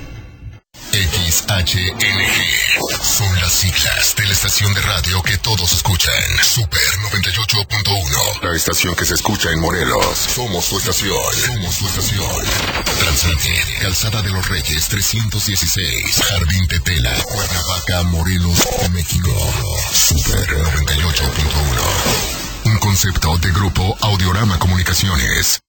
Speaker 1: XHNG son las siglas de la estación de radio que todos escuchan. Super 98.1, la estación que se escucha en Morelos. Somos tu estación. Somos tu estación. Transmitir Calzada de los Reyes 316, Jardín Tetela, Cuernavaca, Morelos, México. Super 98.1. Un concepto de grupo Audiorama Comunicaciones.